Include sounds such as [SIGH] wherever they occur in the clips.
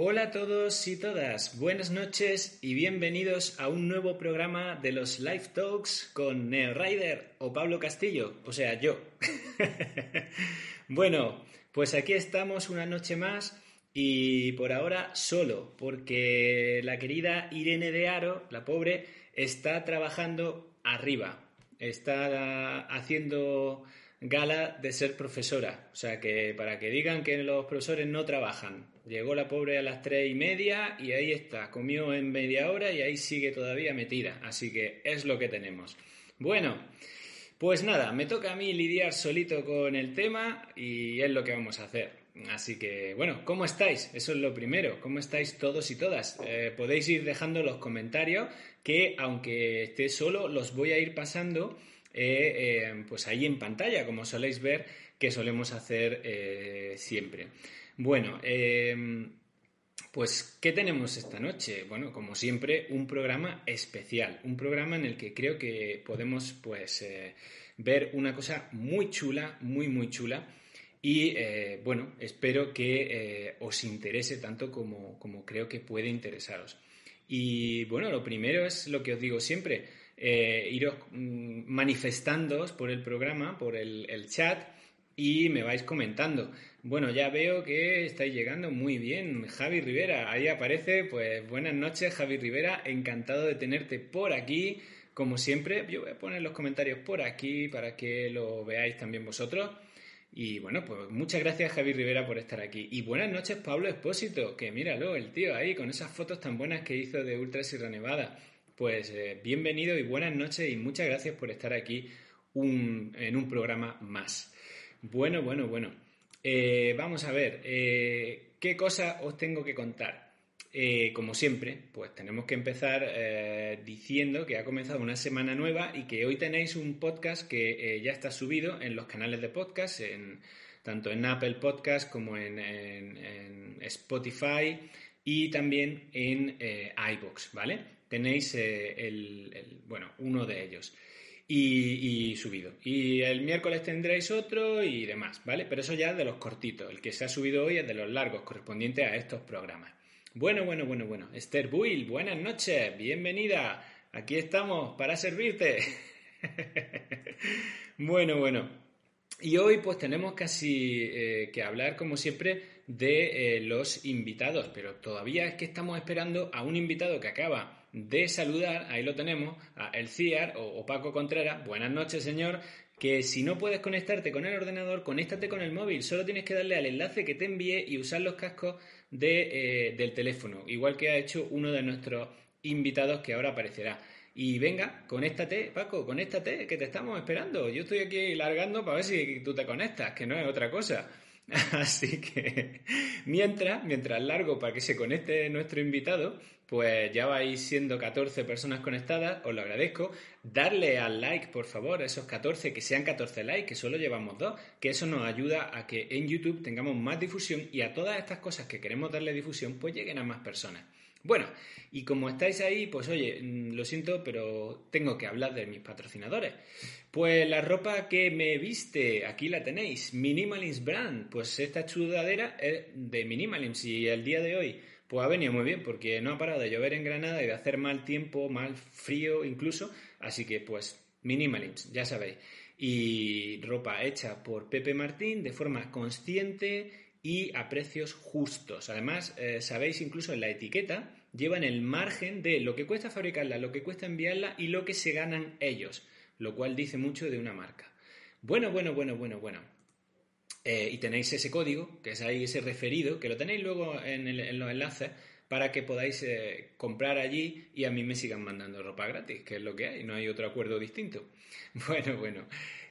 Hola a todos y todas, buenas noches y bienvenidos a un nuevo programa de los Live Talks con Neo Rider o Pablo Castillo, o sea, yo. [LAUGHS] bueno, pues aquí estamos una noche más y por ahora solo, porque la querida Irene de Aro, la pobre, está trabajando arriba, está haciendo gala de ser profesora. O sea que para que digan que los profesores no trabajan. Llegó la pobre a las tres y media y ahí está, comió en media hora y ahí sigue todavía metida. Así que es lo que tenemos. Bueno, pues nada, me toca a mí lidiar solito con el tema y es lo que vamos a hacer. Así que, bueno, ¿cómo estáis? Eso es lo primero. ¿Cómo estáis todos y todas? Eh, podéis ir dejando los comentarios que, aunque esté solo, los voy a ir pasando eh, eh, pues ahí en pantalla, como soléis ver que solemos hacer siempre. Bueno, pues, ¿qué tenemos esta noche? Bueno, como siempre, un programa especial, un programa en el que creo que podemos, pues, ver una cosa muy chula, muy, muy chula. Y bueno, espero que os interese tanto como, como creo que puede interesaros. Y bueno, lo primero es lo que os digo siempre, eh, iros mm, manifestándoos por el programa, por el, chat y me vais comentando. Bueno, ya veo que estáis llegando muy bien. Javi Rivera, ahí aparece. Pues buenas noches, Javi Rivera. Encantado de tenerte por aquí. Como siempre, yo voy a poner los comentarios por aquí para que lo veáis también vosotros. Y bueno, pues muchas gracias Javi Rivera por estar aquí. Y buenas noches Pablo Espósito, que míralo, el tío ahí con esas fotos tan buenas que hizo de Ultra Sierra Nevada. Pues eh, bienvenido y buenas noches y muchas gracias por estar aquí en un programa más. Bueno, bueno, bueno. Eh, vamos a ver, eh, ¿qué cosa os tengo que contar? como siempre, pues tenemos que empezar diciendo que ha comenzado una semana nueva y que hoy tenéis un podcast que ya está subido en los canales de podcast, en, tanto en Apple Podcast como en, Spotify y también en iBox, ¿vale? tenéis eh, el, bueno, uno de ellos. Y, subido. Y el miércoles tendréis otro y demás, ¿vale? Pero eso ya es de los cortitos. El que se ha subido hoy es de los largos, correspondientes a estos programas. Bueno, bueno, bueno, bueno. Esther Buil, buenas noches, bienvenida. Aquí estamos para servirte. [LAUGHS] bueno, bueno. Y hoy pues tenemos casi eh, que hablar, como siempre, de eh, los invitados, pero todavía es que estamos esperando a un invitado que acaba de saludar, ahí lo tenemos, a El Ciar o, Paco Contreras. Buenas noches, señor. Que si no puedes conectarte con el ordenador, conéctate con el móvil. Solo tienes que darle al enlace que te envíe y usar los cascos de, eh, del teléfono, igual que ha hecho uno de nuestros invitados que ahora aparecerá. Y venga, conéctate, Paco, conéctate, que te estamos esperando. Yo estoy aquí largando para ver si tú te conectas, que no es otra cosa. [LAUGHS] Así que mientras, mientras largo para que se conecte nuestro invitado, pues ya vais siendo 14 personas conectadas, os lo agradezco. Darle al like, por favor, esos 14, que sean 14 likes, que solo llevamos dos, que eso nos ayuda a que en YouTube tengamos más difusión y a todas estas cosas que queremos darle difusión, pues lleguen a más personas. Bueno, y como estáis ahí, pues oye, mm, lo siento, pero tengo que hablar de mis patrocinadores. Pues la ropa que me viste, aquí la tenéis, Minimalism Brand. Pues esta chudadera es de Minimalism y el día de hoy pues ha venido muy bien porque no ha parado de llover en Granada y de hacer mal tiempo, mal frío incluso, así que pues minimalism, ya sabéis. Y ropa hecha por Pepe Martín de forma consciente y a precios justos. Además, eh, sabéis incluso en la etiqueta llevan el margen de lo que cuesta fabricarla, lo que cuesta enviarla y lo que se ganan ellos, lo cual dice mucho de una marca. Bueno, bueno, bueno, bueno, bueno. Eh, y tenéis ese código, que es ahí ese referido, que lo tenéis luego en, los enlaces para que podáis eh, comprar allí y a mí me sigan mandando ropa gratis, que es lo que hay, no hay otro acuerdo distinto. [LAUGHS] Bueno, bueno.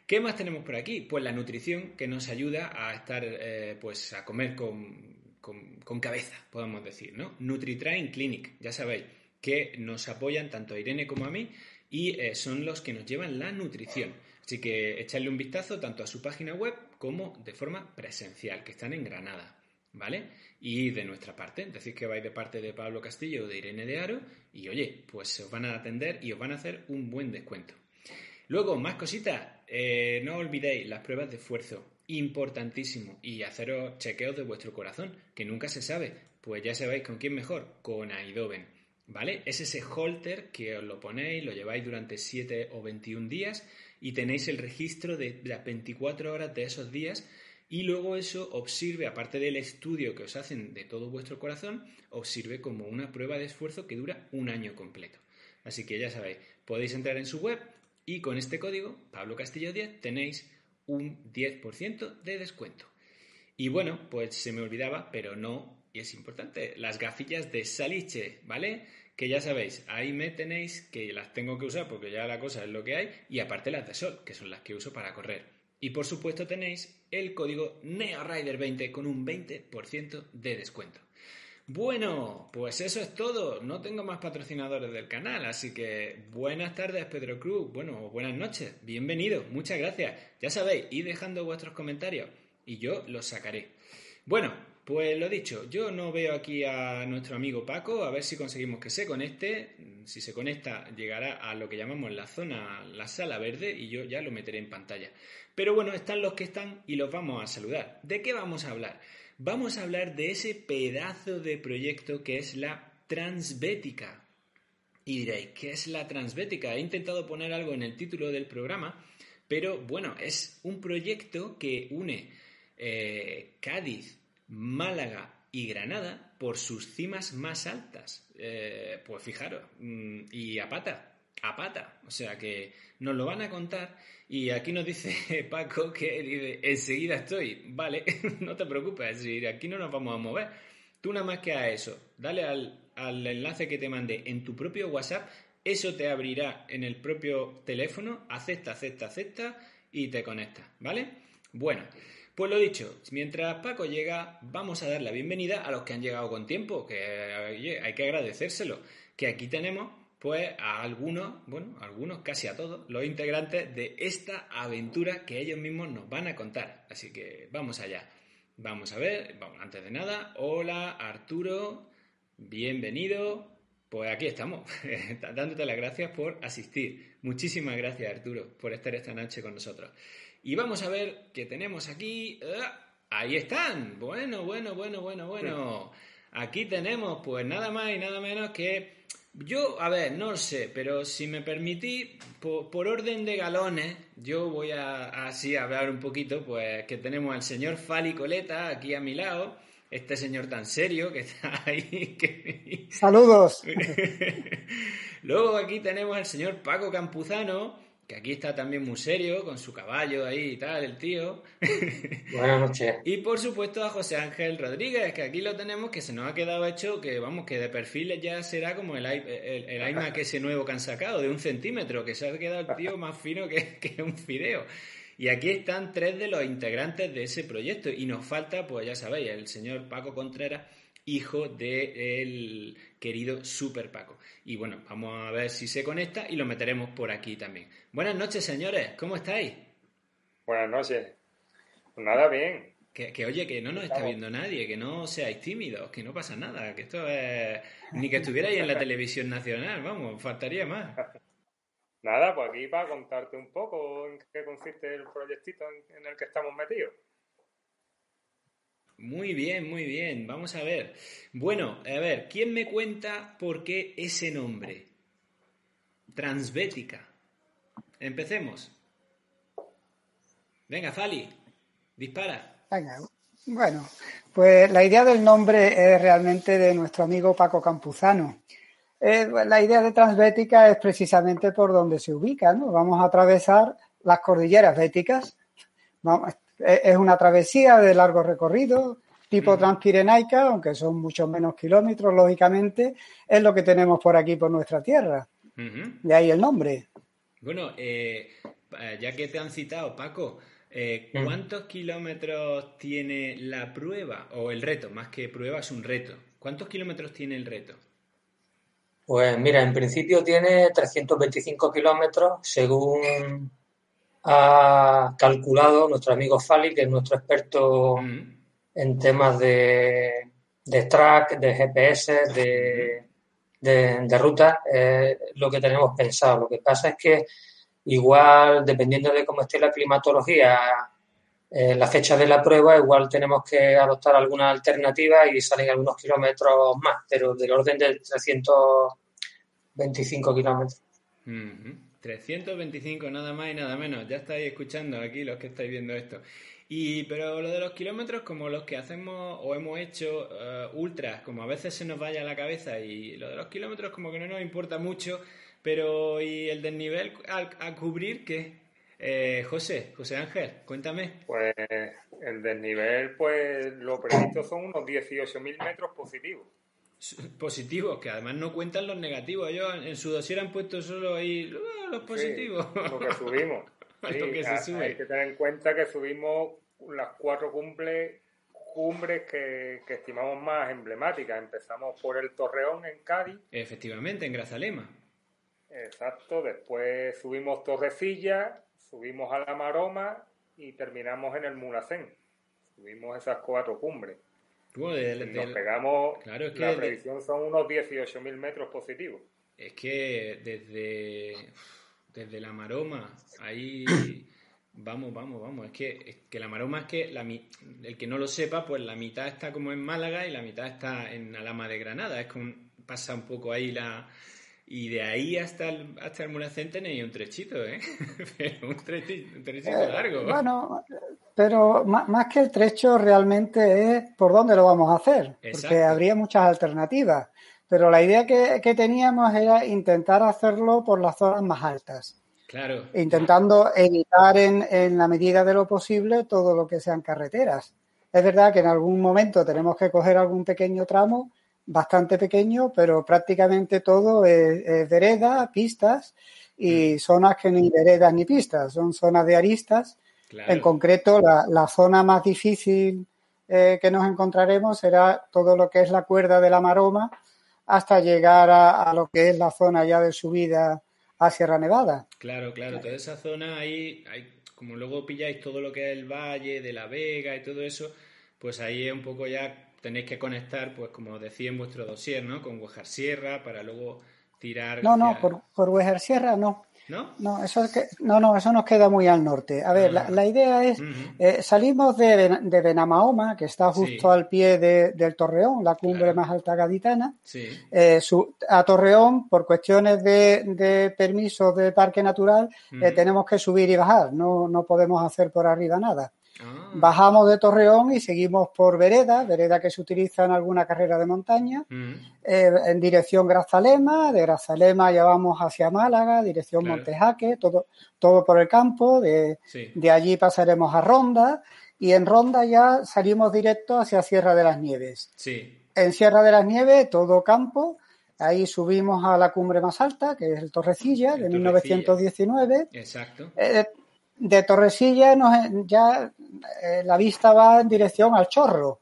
¿Qué más tenemos por aquí? Pues la nutrición que nos ayuda a estar, eh, pues a comer con, con, cabeza, podemos decir, ¿no? NutriTrain Clinic, ya sabéis, que nos apoyan tanto a Irene como a mí y son los que nos llevan la nutrición. Así que echadle un vistazo tanto a su página web como de forma presencial, que están en Granada, ¿vale? Y de nuestra parte, decís que vais de parte de Pablo Castillo o de Irene de Aro y oye, pues os van a atender y os van a hacer un buen descuento. Luego, más cositas, eh, no olvidéis las pruebas de esfuerzo, importantísimo, y haceros chequeos de vuestro corazón, que nunca se sabe, pues ya sabéis con quién mejor, con Aidoven, ¿vale? Es ese holter que os lo ponéis, lo lleváis durante 7 o 21 días y tenéis el registro de las 24 horas de esos días y luego eso os sirve, aparte del estudio que os hacen de todo vuestro corazón, os sirve como una prueba de esfuerzo que dura un año completo. Así que ya sabéis, podéis entrar en su web y con este código, Pablo Castillo 10, tenéis un 10% de descuento. Y bueno, pues se me olvidaba, pero no, y es importante, las gafillas de Saliche, ¿vale? Que ya sabéis, ahí me tenéis, que las tengo que usar porque ya la cosa es lo que hay, y aparte las de sol, que son las que uso para correr. Y por supuesto tenéis el código NeoRider20 con un 20% de descuento. Bueno, pues eso es todo. No tengo más patrocinadores del canal, así que buenas tardes, Pedro Cruz. Bueno, buenas noches. Bienvenido. Muchas gracias. Ya sabéis, id dejando vuestros comentarios y yo los sacaré. Bueno, pues lo dicho, yo no veo aquí a nuestro amigo Paco, a ver si conseguimos que se conecte. Si se conecta, llegará a lo que llamamos la zona, la sala verde, y yo ya lo meteré en pantalla. Pero bueno, están los que están y los vamos a saludar. ¿De qué vamos a hablar? vamos a hablar de ese pedazo de proyecto que es la transbética. Y diréis, ¿qué es la transbética? He intentado poner algo en el título del programa, pero bueno, es un proyecto que une eh, Cádiz, Málaga y Granada por sus cimas más altas. Eh, pues fijaros, mm, y a pata, a pata. O sea que nos lo van a contar y aquí nos dice [LAUGHS] Paco que enseguida estoy. Vale, [LAUGHS] no te preocupes, aquí no nos vamos a mover. Tú nada más que a eso, dale al, al enlace que te mandé en tu propio WhatsApp, eso te abrirá en el propio teléfono, acepta, acepta, acepta y te conecta, ¿vale? Bueno, pues lo dicho, mientras Paco llega, vamos a dar la bienvenida a los que han llegado con tiempo, que hay que agradecérselo, que aquí tenemos pues a algunos, bueno, algunos, casi a todos, los integrantes de esta aventura que ellos mismos nos van a contar. Así que vamos allá. Vamos a ver, antes de nada, hola Arturo, bienvenido. Pues aquí estamos, [LAUGHS] dándote las gracias por asistir. Muchísimas gracias Arturo por estar esta noche con nosotros. Y vamos a ver qué tenemos aquí. ¡Ah! Ahí están. Bueno, bueno, bueno, bueno, bueno. Aquí tenemos pues nada más y nada menos que yo, a ver, no sé, pero si me permitís, por, orden de galones, yo voy a así a hablar un poquito, pues que tenemos al señor Fali Coleta aquí a mi lado, este señor tan serio que está [LAUGHS] ahí. Saludos. [LAUGHS] Luego aquí tenemos al señor Paco Campuzano, que aquí está también muy serio, con su caballo ahí y tal, el tío. [LAUGHS] Buenas noches. y por supuesto a José Ángel Rodríguez, que aquí lo tenemos, que se nos ha quedado hecho, que vamos, que de perfil ya será como el, el, el que [LAUGHS] ese nuevo que han sacado, de un centímetro, que se ha quedado el tío más fino que, [LAUGHS] que un fideo. Y aquí están tres de los integrantes de ese proyecto. Y nos falta, pues ya sabéis, el señor Paco Contreras, hijo del querido Super Paco. Y bueno, vamos a ver si se conecta y lo meteremos por aquí también. Buenas noches, señores, ¿cómo estáis? Buenas noches. Pues nada, bien. Que, oye, que no nos está viendo nadie, que no seáis tímidos, que no pasa nada, que esto es... Ni que estuvierais en la televisión nacional, vamos, faltaría más. Nada, pues aquí para contarte un poco en qué consiste el proyectito en el que estamos metidos. Muy bien, muy bien. Vamos a ver. Bueno, a ver, ¿quién me cuenta por qué ese nombre? Transbética. Empecemos. Venga, Fali, dispara. Venga, bueno, pues la idea del nombre es realmente de nuestro amigo Paco Campuzano. Eh, la idea de Transbética es precisamente por donde se ubica, ¿no? Vamos a atravesar las cordilleras béticas. Vamos, es una travesía de largo recorrido, tipo transpirenaica, aunque son muchos menos kilómetros, lógicamente, es lo que tenemos por aquí, por nuestra tierra. De ahí el nombre. Bueno, eh, ya que te han citado, Paco, eh, mm. ¿cuántos kilómetros tiene la prueba? O el reto, más que prueba, es un reto. ¿Cuántos kilómetros tiene el reto? Pues mira, en principio tiene 325 kilómetros, según ha calculado nuestro amigo Fali, que es nuestro experto mm. en temas de, de track, de GPS, de, de, ruta, lo que tenemos pensado. Lo que pasa es que igual, dependiendo de cómo esté la climatología, eh, la fecha de la prueba, igual tenemos que adoptar alguna alternativa y salen algunos kilómetros más, pero del orden de 325 kilómetros. 325, nada más y nada menos. Ya estáis escuchando aquí los que estáis viendo esto. Y, pero lo de los kilómetros, como los que hacemos o hemos hecho uh, ultras, como a veces se nos vaya a la cabeza, y lo de los kilómetros, como que no nos importa mucho, pero ¿y el desnivel a, cubrir qué? Eh, José, José Ángel, cuéntame. Pues el desnivel, pues lo previsto son unos 18.000 metros positivos positivos, que además no cuentan los negativos. Ellos en su dossier han puesto solo ahí ah, los positivos. lo que subimos. [LAUGHS] Hay que tener en cuenta que subimos las cuatro cumbres, cumbres que, estimamos más emblemáticas. Empezamos por el Torreón en Cádiz. Efectivamente, en Grazalema. Exacto. Después subimos Torrecilla, subimos a la Maroma y terminamos en el Mulacén. Subimos esas cuatro cumbres nos pegamos, claro, la previsión son unos 18.000 metros positivos. Es que desde, desde la maroma, ahí vamos, vamos, vamos. Es que, que la maroma es que la, el que no lo sepa, pues la mitad está como en Málaga y la mitad está en Alama de Granada. Es como pasa un poco ahí la, y de ahí hasta el, hasta el Mulacén tenéis un trechito, ¿eh? [LAUGHS] un, trechito, un trechito eh, largo. Bueno, pero más, que el trecho realmente es por dónde lo vamos a hacer, porque habría muchas alternativas. Pero la idea que, teníamos era intentar hacerlo por las zonas más altas. Claro. Intentando evitar en, en la medida de lo posible todo lo que sean carreteras. Es verdad que en algún momento tenemos que coger algún pequeño tramo, bastante pequeño, pero prácticamente todo es, vereda, pistas y mm. zonas que ni veredas ni pistas, son zonas de aristas. En concreto, la, zona más difícil eh, que nos encontraremos será todo lo que es la cuerda de la maroma hasta llegar a, lo que es la zona ya de subida a Sierra Nevada. Claro, claro, toda esa zona ahí, hay, como luego pilláis todo lo que es el valle de la Vega y todo eso, pues ahí es un poco ya tenéis que conectar, pues como decía en vuestro dossier, ¿no? Con Huejar Sierra para luego tirar. No, no, por, por Huejar Sierra no. ¿No? No, eso es que, no, no, eso nos queda muy al norte. A ver, la, ah. idea es, eh, salimos de, de Benamahoma, que está justo al pie del Torreón, la cumbre más alta gaditana. Sí. Eh, a Torreón, por cuestiones de, de permiso de parque natural, eh, tenemos que subir y bajar, no, no podemos hacer por arriba nada. Ah. Bajamos de Torreón y seguimos por Vereda, Vereda que se utiliza en alguna carrera de montaña, mm. eh, en dirección Grazalema, de Grazalema ya vamos hacia Málaga, dirección Montejaque, todo, todo por el campo, de, de allí pasaremos a Ronda y en Ronda ya salimos directo hacia Sierra de las Nieves. En Sierra de las Nieves, todo campo, ahí subimos a la cumbre más alta, que es el Torrecilla, de 1919. Exacto. Eh, de Torresilla nos, ya eh, la vista va en dirección al Chorro.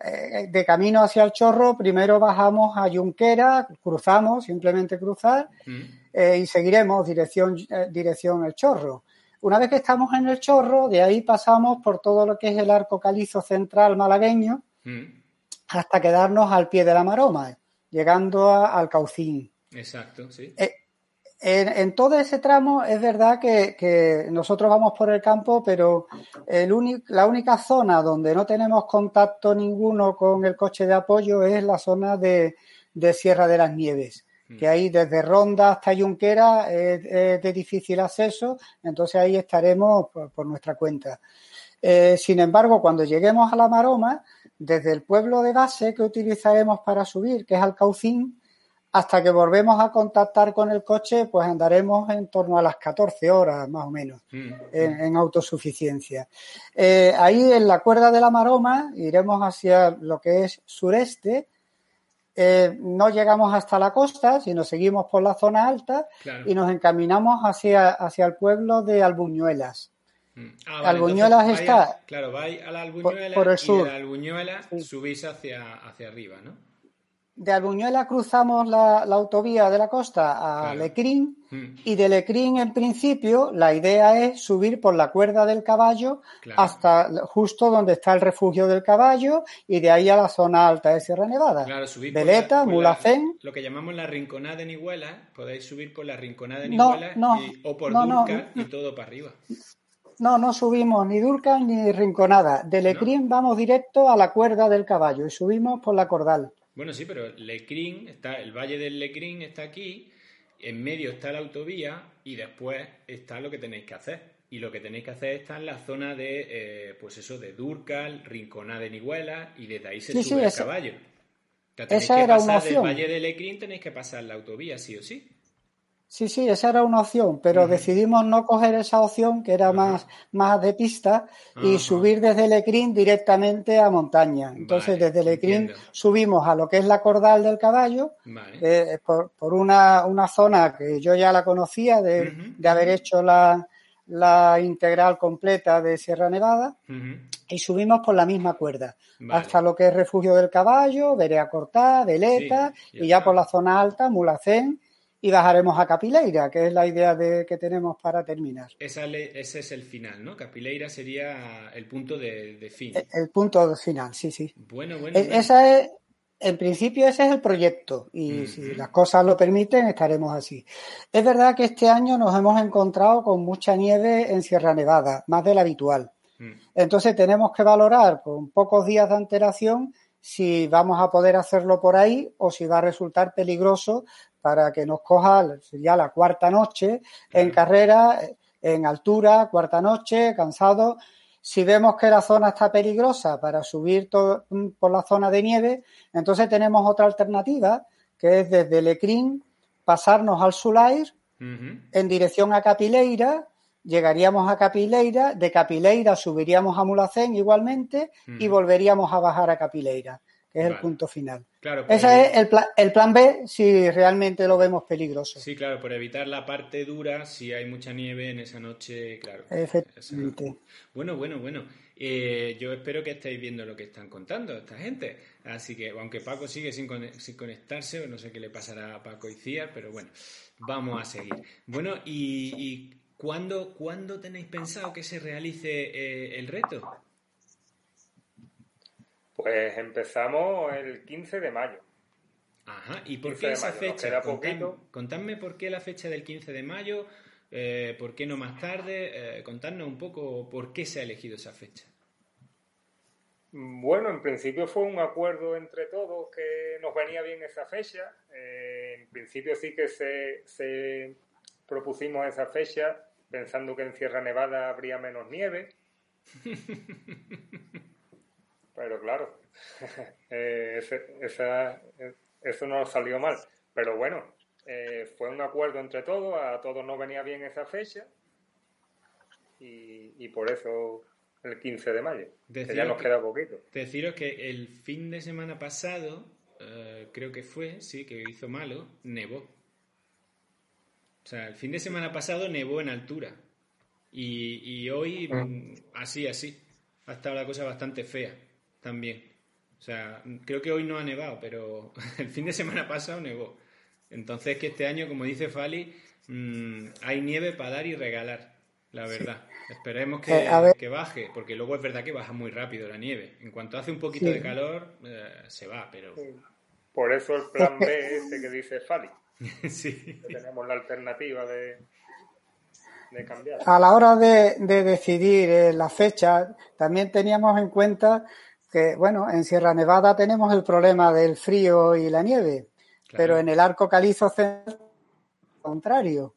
Eh, de camino hacia el Chorro, primero bajamos a Junquera, cruzamos, simplemente cruzar, mm. eh, y seguiremos dirección, dirección el Chorro. Una vez que estamos en el Chorro, de ahí pasamos por todo lo que es el arco calizo central malagueño, mm. hasta quedarnos al pie de la Maroma, llegando al Caucín. Exacto, sí. En, todo ese tramo es verdad que, nosotros vamos por el campo, pero el la única zona donde no tenemos contacto ninguno con el coche de apoyo es la zona de, Sierra de las Nieves, que mm. ahí desde Ronda hasta Junquera es, de difícil acceso, entonces ahí estaremos por, nuestra cuenta. Eh, sin embargo, cuando lleguemos a la Maroma, desde el pueblo de base que utilizaremos para subir, que es Alcaucín, hasta que volvemos a contactar con el coche, pues andaremos en torno a las 14 horas más o menos mm. en, autosuficiencia. Eh, ahí en la cuerda de la maroma iremos hacia lo que es sureste. Eh, no llegamos hasta la costa, sino seguimos por la zona alta y nos encaminamos hacia, hacia el pueblo de Albuñuelas. Mm. Ah, Albuñuelas está. claro, vais a la Albuñuela por, el sur. y de la Albuñuela subís hacia, hacia arriba, ¿no? De Albuñuela cruzamos la, autovía de la costa a Lecrín mm. y de Lecrín en principio la idea es subir por la cuerda del caballo hasta justo donde está el refugio del caballo y de ahí a la zona alta de Sierra Nevada. Claro, subir Veleta, Mulacén. lo que llamamos la rinconada de Nihuela, podéis subir por la rinconada de Nihuela o por no, y todo para arriba. No, no subimos ni Durcal ni Rinconada. De Lecrín vamos directo a la cuerda del caballo y subimos por la Cordal. Bueno, sí, pero Lecrín, está, el valle del Lecrín está aquí, en medio está la autovía y después está lo que tenéis que hacer. Y lo que tenéis que hacer está en la zona de, eh, pues eso, de Durcal, Rinconá de Nihuela y desde ahí se sube el caballo. esa era una opción. Del valle de Lecrín tenéis que pasar la autovía, sí o sí. Sí, sí, esa era una opción, pero decidimos no coger esa opción que era más, más de pista y subir desde Lecrín directamente a montaña. Entonces, desde Lecrín subimos a lo que es la cordal del caballo, eh, por, por una, una, zona que yo ya la conocía de, de haber hecho la, la, integral completa de Sierra Nevada y subimos por la misma cuerda hasta lo que es Refugio del Caballo, Verea Cortá, Veleta y ya por la zona alta, Mulacén y bajaremos a Capileira, que es la idea de, que tenemos para terminar. ese es el final, ¿no? Capileira sería el punto de, fin. El, punto final, sí, sí. Bueno, e, bueno. Esa es, en principio ese es el proyecto y si las cosas lo permiten estaremos así. Es verdad que este año nos hemos encontrado con mucha nieve en Sierra Nevada, más de la habitual. Mm. Entonces tenemos que valorar con pocos días de antelación si vamos a poder hacerlo por ahí o si va a resultar peligroso para que nos coja ya la cuarta noche en carrera, en altura, cuarta noche, cansado. Si vemos que la zona está peligrosa para subir todo, mm, por la zona de nieve, entonces tenemos otra alternativa, que es desde Lecrín pasarnos al Sulair en dirección a Capileira, llegaríamos a Capileira, de Capileira subiríamos a Mulacén igualmente y volveríamos a bajar a Capileira que es el punto final. Claro, Ese es el, el, plan B si realmente lo vemos peligroso. Sí, claro, por evitar la parte dura, si hay mucha nieve en esa noche, claro. Efectivamente. Bueno, bueno, bueno. Eh, yo espero que estéis viendo lo que están contando esta gente. Así que, aunque Paco sigue sin, sin conectarse, no sé qué le pasará a Paco y Cía, pero bueno, vamos a seguir. Bueno, ¿y, y ¿cuándo, ¿cuándo tenéis pensado que se realice eh, el reto? Pues empezamos el 15 de mayo. Ajá, ¿y por qué esa fecha? Contadme, por qué la fecha del 15 de mayo, eh, por qué no más tarde, eh, contadnos un poco por qué se ha elegido esa fecha. Bueno, en principio fue un acuerdo entre todos que nos venía bien esa fecha. Eh, en principio sí que se, se propusimos esa fecha pensando que en Sierra Nevada habría menos nieve. [LAUGHS] Pero claro, [LAUGHS] eh, eso no salió mal. Pero bueno, eh, fue un acuerdo entre todos, a todos nos venía bien esa fecha y, por eso el 15 de mayo, que ya nos queda poquito. Deciros que el fin de semana pasado, eh, creo que fue, sí, que hizo malo, nevó. O sea, el fin de semana pasado nevó en altura. Y, y hoy, ah. mm, así, así. Ha estado la cosa bastante fea también. O sea, creo que hoy no ha nevado, pero [LAUGHS] el fin de semana pasado nevó. Entonces que este año, como dice Fali, mm, hay nieve para dar y regalar, la verdad. Esperemos que, eh, que, baje, porque luego es verdad que baja muy rápido la nieve. En cuanto hace un poquito de calor, eh, se va, pero... Por eso el plan B este que dice Fali. [LAUGHS] sí. tenemos la alternativa de, de cambiar. A la hora de, decidir eh, la fecha, también teníamos en cuenta que, bueno, en Sierra Nevada tenemos el problema del frío y la nieve, pero en el arco calizo central, contrario.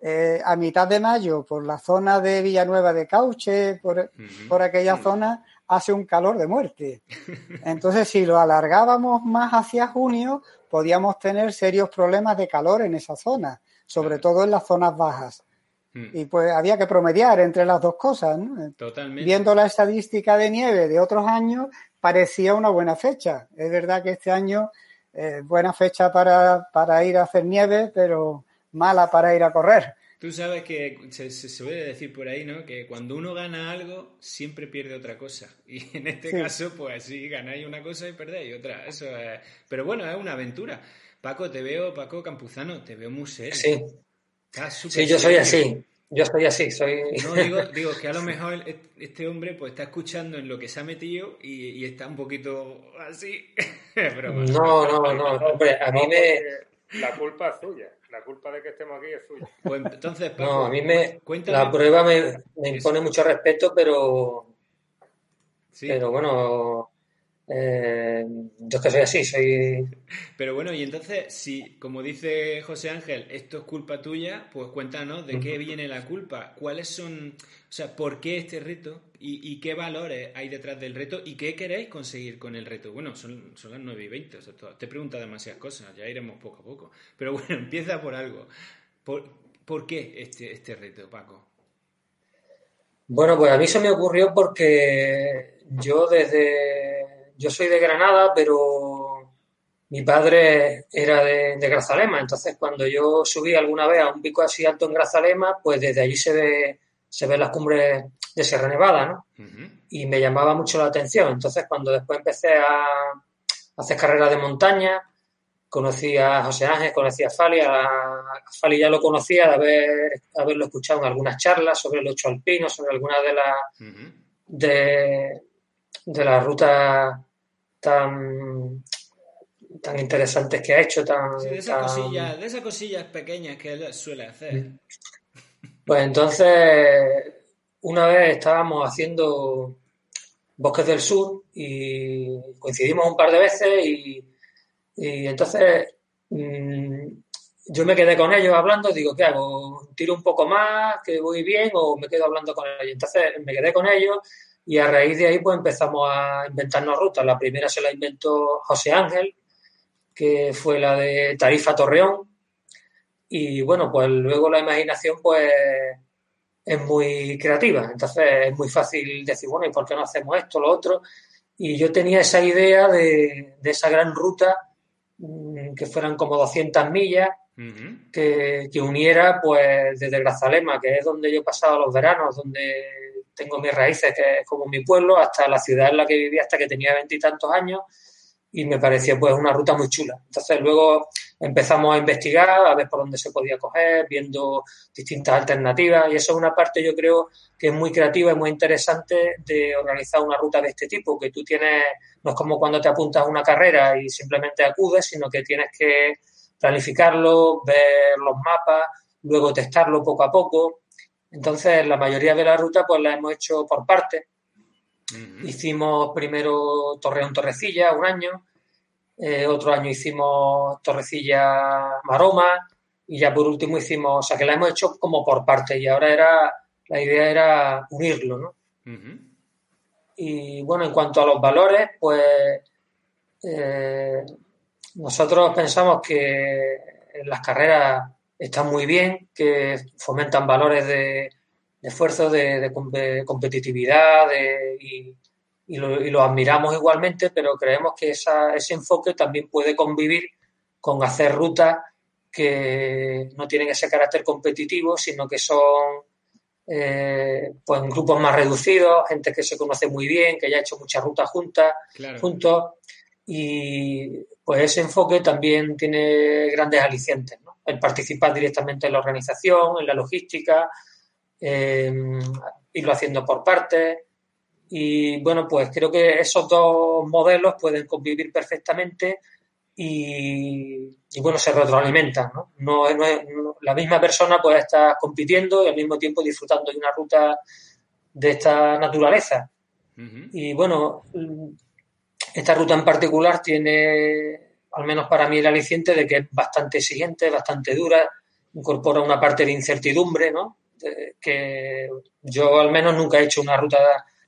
Eh, a mitad de mayo, por la zona de Villanueva de Cauche, por, por aquella zona, hace un calor de muerte. Entonces, si lo alargábamos más hacia junio, podíamos tener serios problemas de calor en esa zona, sobre todo en las zonas bajas. Mm. Y pues había que promediar entre las dos cosas. ¿no? Totalmente. Viendo la estadística de nieve de otros años, parecía una buena fecha. Es verdad que este año es buena fecha para, para ir a hacer nieve, pero mala para ir a correr. Tú sabes que se, suele decir por ahí, ¿no? Que cuando uno gana algo, siempre pierde otra cosa. [LAUGHS] Y en este caso, pues sí, ganáis una cosa y perdéis otra. Eso es... Pero bueno, es una aventura. Paco, te veo, Paco Campuzano, te veo muy serio. Sí. Sí, yo soy así. Yo soy así, soy... [LAUGHS] No, digo, digo que a lo mejor este hombre pues está escuchando en lo que se ha metido y, está un poquito así. [LAUGHS] no, no, no, hombre, a mí me... La culpa es suya, la culpa de que estemos aquí es suya. Pues entonces, Paco, no, a mí me... La prueba me, me impone mucho respeto, pero... ¿Sí? Pero bueno, eh, yo es que soy así, soy... Pero bueno, y entonces, si, como dice José Ángel, esto es culpa tuya, pues cuéntanos de qué viene la culpa, cuáles son, o sea, por qué este reto y, qué valores hay detrás del reto y qué queréis conseguir con el reto. Bueno, son, son las 9 y 20, o sea, te pregunta demasiadas cosas, ya iremos poco a poco. Pero bueno, [LAUGHS] empieza por algo. ¿Por, ¿por qué este, este reto, Paco? Bueno, pues a mí se me ocurrió porque yo desde yo soy de Granada, pero mi padre era de, Grazalema, entonces cuando yo subí alguna vez a un pico así alto en Grazalema, pues desde allí se ve, se ven las cumbres de Sierra Nevada, ¿no? Y me llamaba mucho la atención. Entonces cuando después empecé a, hacer carreras de montaña, conocí a José Ángel, conocí a Fali, a, Fali ya lo conocía de haber, haberlo escuchado en algunas charlas sobre el ocho alpino, sobre algunas de las de, de las rutas tan, tan interesantes que ha hecho. Tan, de, esas cosillas, de esas cosillas pequeñas que él suele hacer. Pues entonces, una vez estábamos haciendo Bosques del Sur y coincidimos un par de veces y, y entonces mm, yo me quedé con ellos hablando, digo, ¿qué hago? ¿Tiro un poco más, que voy bien o me quedo hablando con ellos? Entonces me quedé con ellos y a raíz de ahí, pues empezamos a inventarnos rutas. La primera se la inventó José Ángel, que fue la de Tarifa Torreón. Y bueno, pues luego la imaginación, pues es muy creativa. Entonces es muy fácil decir, bueno, ¿y por qué no hacemos esto, lo otro? Y yo tenía esa idea de, de esa gran ruta, mm, que fueran como 200 millas, que, que, uniera, pues, desde Grazalema, que es donde yo he pasado los veranos, donde tengo mis raíces, que es como mi pueblo, hasta la ciudad en la que vivía hasta que tenía veintitantos años y me pareció pues una ruta muy chula. Entonces luego empezamos a investigar, a ver por dónde se podía coger, viendo distintas alternativas y eso es una parte yo creo que es muy creativa y muy interesante de organizar una ruta de este tipo, que tú tienes, no es como cuando te apuntas a una carrera y simplemente acudes, sino que tienes que planificarlo, ver los mapas, luego testarlo poco a poco entonces, la mayoría de la ruta pues la hemos hecho por partes. Hicimos primero Torreón-Torrecilla un año, eh, otro año hicimos Torrecilla-Maroma y ya por último hicimos, o sea que la hemos hecho como por partes. Y ahora era, la idea era unirlo, ¿no? Y bueno, en cuanto a los valores, pues eh, nosotros pensamos que en las carreras está muy bien, que fomentan valores de, esfuerzo, de, competitividad y, lo, admiramos igualmente, pero creemos que ese enfoque también puede convivir con hacer rutas que no tienen ese carácter competitivo, sino que son eh, pues grupos más reducidos, gente que se conoce muy bien, que ya ha hecho muchas rutas juntas, juntos, y pues ese enfoque también tiene grandes alicientes el participar directamente en la organización, en la logística, eh, irlo haciendo por partes. Y bueno, pues creo que esos dos modelos pueden convivir perfectamente y, bueno, se retroalimentan. ¿no? No, la misma persona puede estar compitiendo y al mismo tiempo disfrutando de una ruta de esta naturaleza. Y bueno, esta ruta en particular tiene al menos para mí el aliciente de que es bastante exigente, bastante dura, incorpora una parte de incertidumbre, ¿no? que yo al menos nunca he hecho una ruta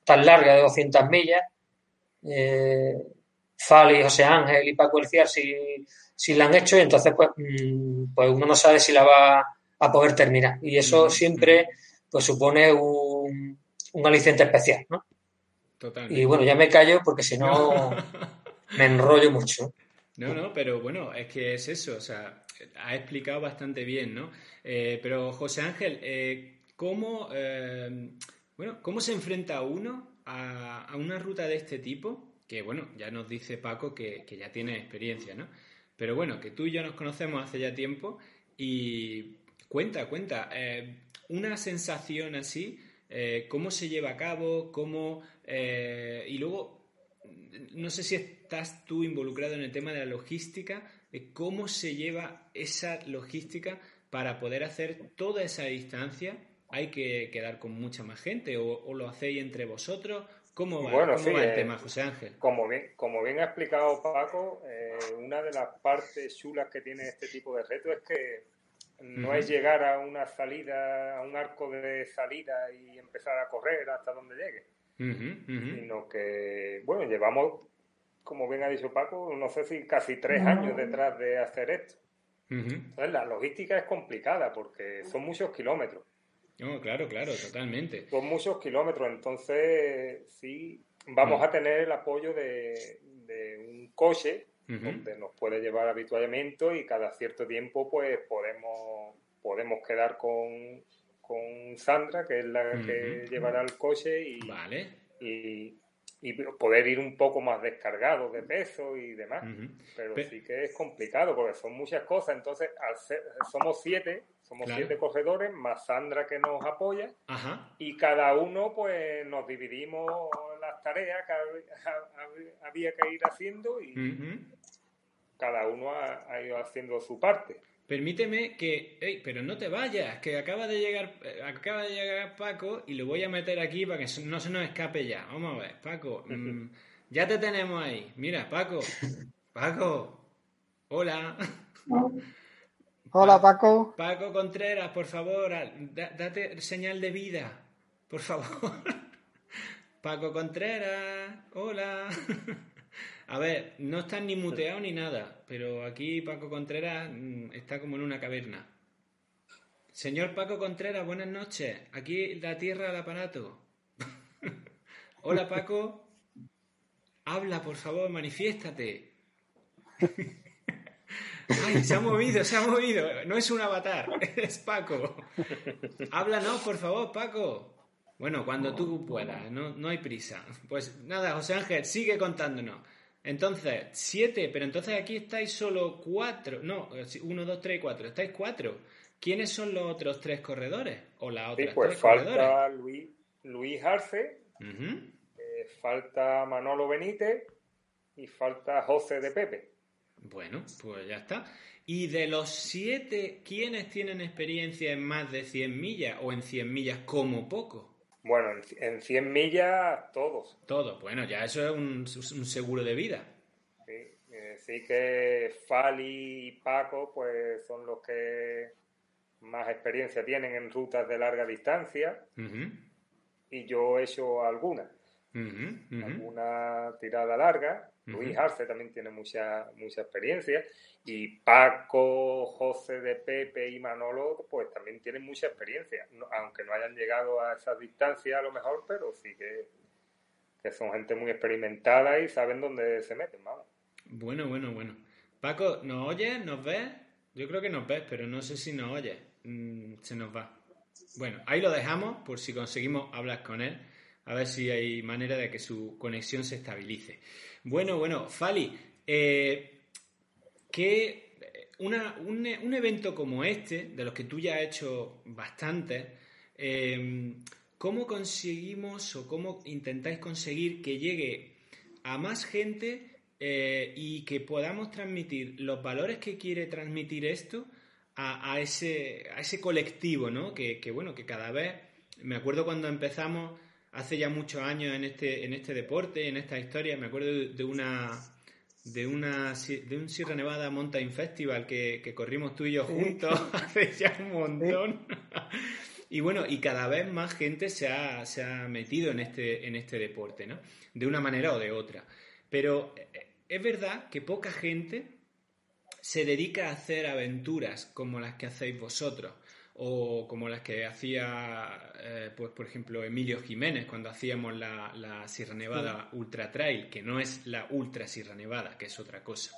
tan larga de 200 millas. Eh, Fali, José Ángel y Paco Elciar si, si la han hecho y entonces pues, mm, pues uno no sabe si la va a poder terminar. Y eso siempre pues supone un, un aliciente especial, ¿no? Y bueno, ya me callo porque si no [LAUGHS] me enrollo mucho. No, no, pero bueno, es que es eso, o sea, ha explicado bastante bien, ¿no? Eh, pero José Ángel, eh, ¿cómo, eh, bueno, ¿cómo se enfrenta uno a, una ruta de este tipo? Que bueno, ya nos dice Paco que, que ya tiene experiencia, ¿no? Pero bueno, que tú y yo nos conocemos hace ya tiempo y cuenta, cuenta, una sensación así, ¿cómo se lleva a cabo? ¿Cómo... y luego no sé si estás tú involucrado en el tema de la logística, de cómo se lleva esa logística para poder hacer toda esa distancia. ¿Hay que quedar con mucha más gente o, lo hacéis entre vosotros? ¿Cómo va, bueno, el eh, tema, José Ángel? Como bien, como bien ha explicado Paco, eh, una de las partes chulas que tiene este tipo de reto es que no es llegar a una salida, a un arco de salida y empezar a correr hasta donde llegue sino que, bueno, llevamos, como bien ha dicho Paco, no sé si casi tres años detrás de hacer esto. Entonces, la logística es complicada porque son muchos kilómetros. No, claro, claro, totalmente. Son muchos kilómetros, entonces sí vamos a tener el apoyo de, un coche donde nos puede llevar habituallamiento y cada cierto tiempo pues podemos, podemos quedar con, con Sandra, que es la que llevará el coche y, y, poder ir un poco más descargado de peso y demás. Pero sí que es complicado porque son muchas cosas. Entonces, al somos siete, somos siete corredores, más Sandra que nos apoya. Y cada uno, pues, nos dividimos las tareas que había que ir haciendo y cada uno ha ido haciendo su parte. Permíteme que, ey, pero no te vayas, que acaba de llegar, eh, acaba de llegar Paco y lo voy a meter aquí para que no se nos escape ya. Vamos a ver, Paco, mm, [LAUGHS] ya te tenemos ahí. Mira, Paco, Paco, hola. Hola, Paco. Paco Contreras, por favor, date señal de vida, por favor. [LAUGHS] Paco Contreras, hola. [LAUGHS] A ver, no están ni muteado ni nada, pero aquí Paco Contreras mm, está como en una caverna. Señor Paco Contreras, buenas noches. Aquí la tierra al aparato. [LAUGHS] Hola Paco. Habla, por favor, manifiéstate. [LAUGHS] Ay, se ha movido, se ha movido. No es un avatar, [LAUGHS] es Paco. Háblanos, por favor, Paco. Bueno, cuando tú puedas, no, no hay prisa. Pues nada, José Ángel, sigue contándonos. Entonces, siete, pero entonces aquí estáis solo cuatro. No, uno, dos, tres, cuatro. Estáis cuatro. ¿Quiénes son los otros tres corredores? O la otra sí, pues falta Luis, Luis Arce, eh, falta Manolo Benítez y falta José de Pepe. Bueno, pues ya está. Y de los siete, ¿quiénes tienen experiencia en más de 100 millas o en 100 millas como poco? Bueno, en, 100 millas todos. Todos, bueno, ya eso es un, seguro de vida. Sí, eh, sí que Fali y Paco pues son los que más experiencia tienen en rutas de larga distancia y yo he hecho algunas. Alguna tirada larga. Luis Arce también tiene mucha, mucha experiencia. Y Paco, José de Pepe y Manolo, pues también tienen mucha experiencia. aunque no hayan llegado a esa distancia a lo mejor, pero sí que, que son gente muy experimentada y saben dónde se meten, vamos. Bueno, bueno, bueno. Paco, ¿nos oyes? ¿Nos ves? Yo creo que nos ves, pero no sé si nos oyes. Mm, se nos va. Bueno, ahí lo dejamos por si conseguimos hablar con él a ver si hay manera de que su conexión se estabilice. Bueno, bueno, Fali, eh, que un, evento como este, de los que tú ya has hecho bastante, eh, ¿cómo conseguimos o cómo intentáis conseguir que llegue a más gente eh, y que podamos transmitir los valores que quiere transmitir esto a, ese, a ese colectivo, ¿no? Que, bueno, que cada vez, me acuerdo cuando empezamos hace ya muchos años en este, en este deporte, en esta historia. Me acuerdo de, una de una de un Sierra Nevada Mountain Festival que, corrimos tú y yo juntos [LAUGHS] hace ya un montón. [LAUGHS] y bueno, y cada vez más gente se ha, se ha metido en este, en este deporte, ¿no? De una manera o de otra. Pero eh, es verdad que poca gente se dedica a hacer aventuras como las que hacéis vosotros o como las que hacía, eh, pues por ejemplo, Emilio Jiménez cuando hacíamos la, Sierra Nevada Ultra Trail, que no es la Ultra Sierra Nevada, que es otra cosa.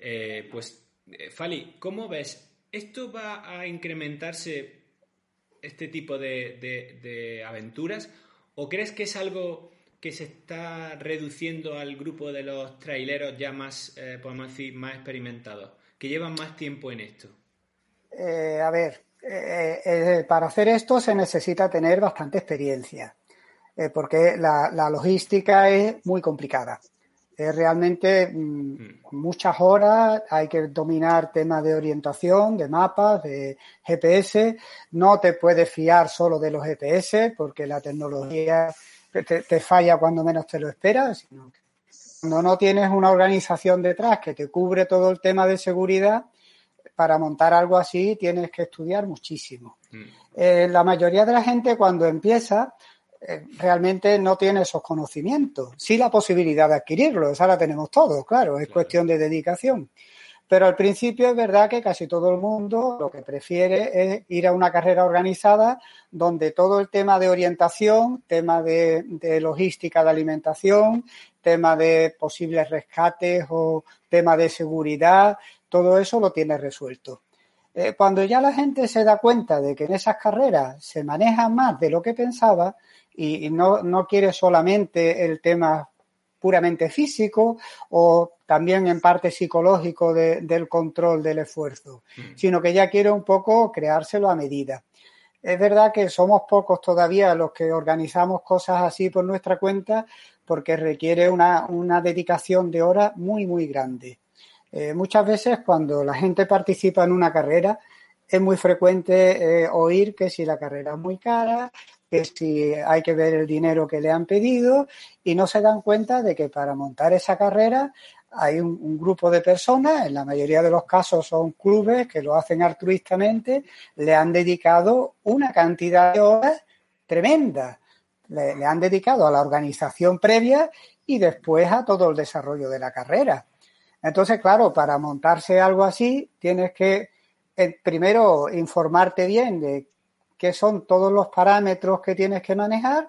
Eh, pues, eh, Fali, ¿cómo ves? ¿Esto va a incrementarse este tipo de, aventuras? ¿O crees que es algo que se está reduciendo al grupo de los traileros ya más, podemos decir, más experimentados, que llevan más tiempo en esto? a ver, para hacer esto se necesita tener bastante experiencia. Eh, porque la, logística es muy complicada. Es realmente mm, mm. muchas horas, hay que dominar temas de orientación, de mapas, de GPS. No te puedes fiar solo de los GPS porque la tecnología te, falla cuando menos te lo esperas, sino que cuando no tienes una organización detrás que te cubre todo el tema de seguridad, para montar algo así tienes que estudiar muchísimo. Mm. Eh, la mayoría de la gente cuando empieza eh, realmente no tiene esos conocimientos. Sí la posibilidad de adquirirlo, esa la tenemos todos, claro, es cuestión de dedicación. Pero al principio es verdad que casi todo el mundo lo que prefiere es ir a una carrera organizada donde todo el tema de orientación, tema de, logística de alimentación, tema de posibles rescates o tema de seguridad, todo eso lo tiene resuelto. Eh, cuando ya la gente se da cuenta de que en esas carreras se maneja más de lo que pensaba, y, no, no quiere solamente el tema puramente físico o también en parte psicológico del control del esfuerzo, mm. sino que ya quiere un poco creárselo a medida. Es verdad que somos pocos todavía los que organizamos cosas así por nuestra cuenta porque requiere una, dedicación de horas muy, muy grande. Eh, muchas veces cuando la gente participa en una carrera es muy frecuente eh, oír que si la carrera es muy cara, que si hay que ver el dinero que le han pedido y no se dan cuenta de que para montar esa carrera hay un, grupo de personas, en la mayoría de los casos son clubes que lo hacen altruistamente, le han dedicado una cantidad de horas tremenda. Le, le han dedicado a la organización previa y después a todo el desarrollo de la carrera. Entonces, claro, para montarse algo así, tienes que eh, primero informarte bien de qué son todos los parámetros que tienes que manejar,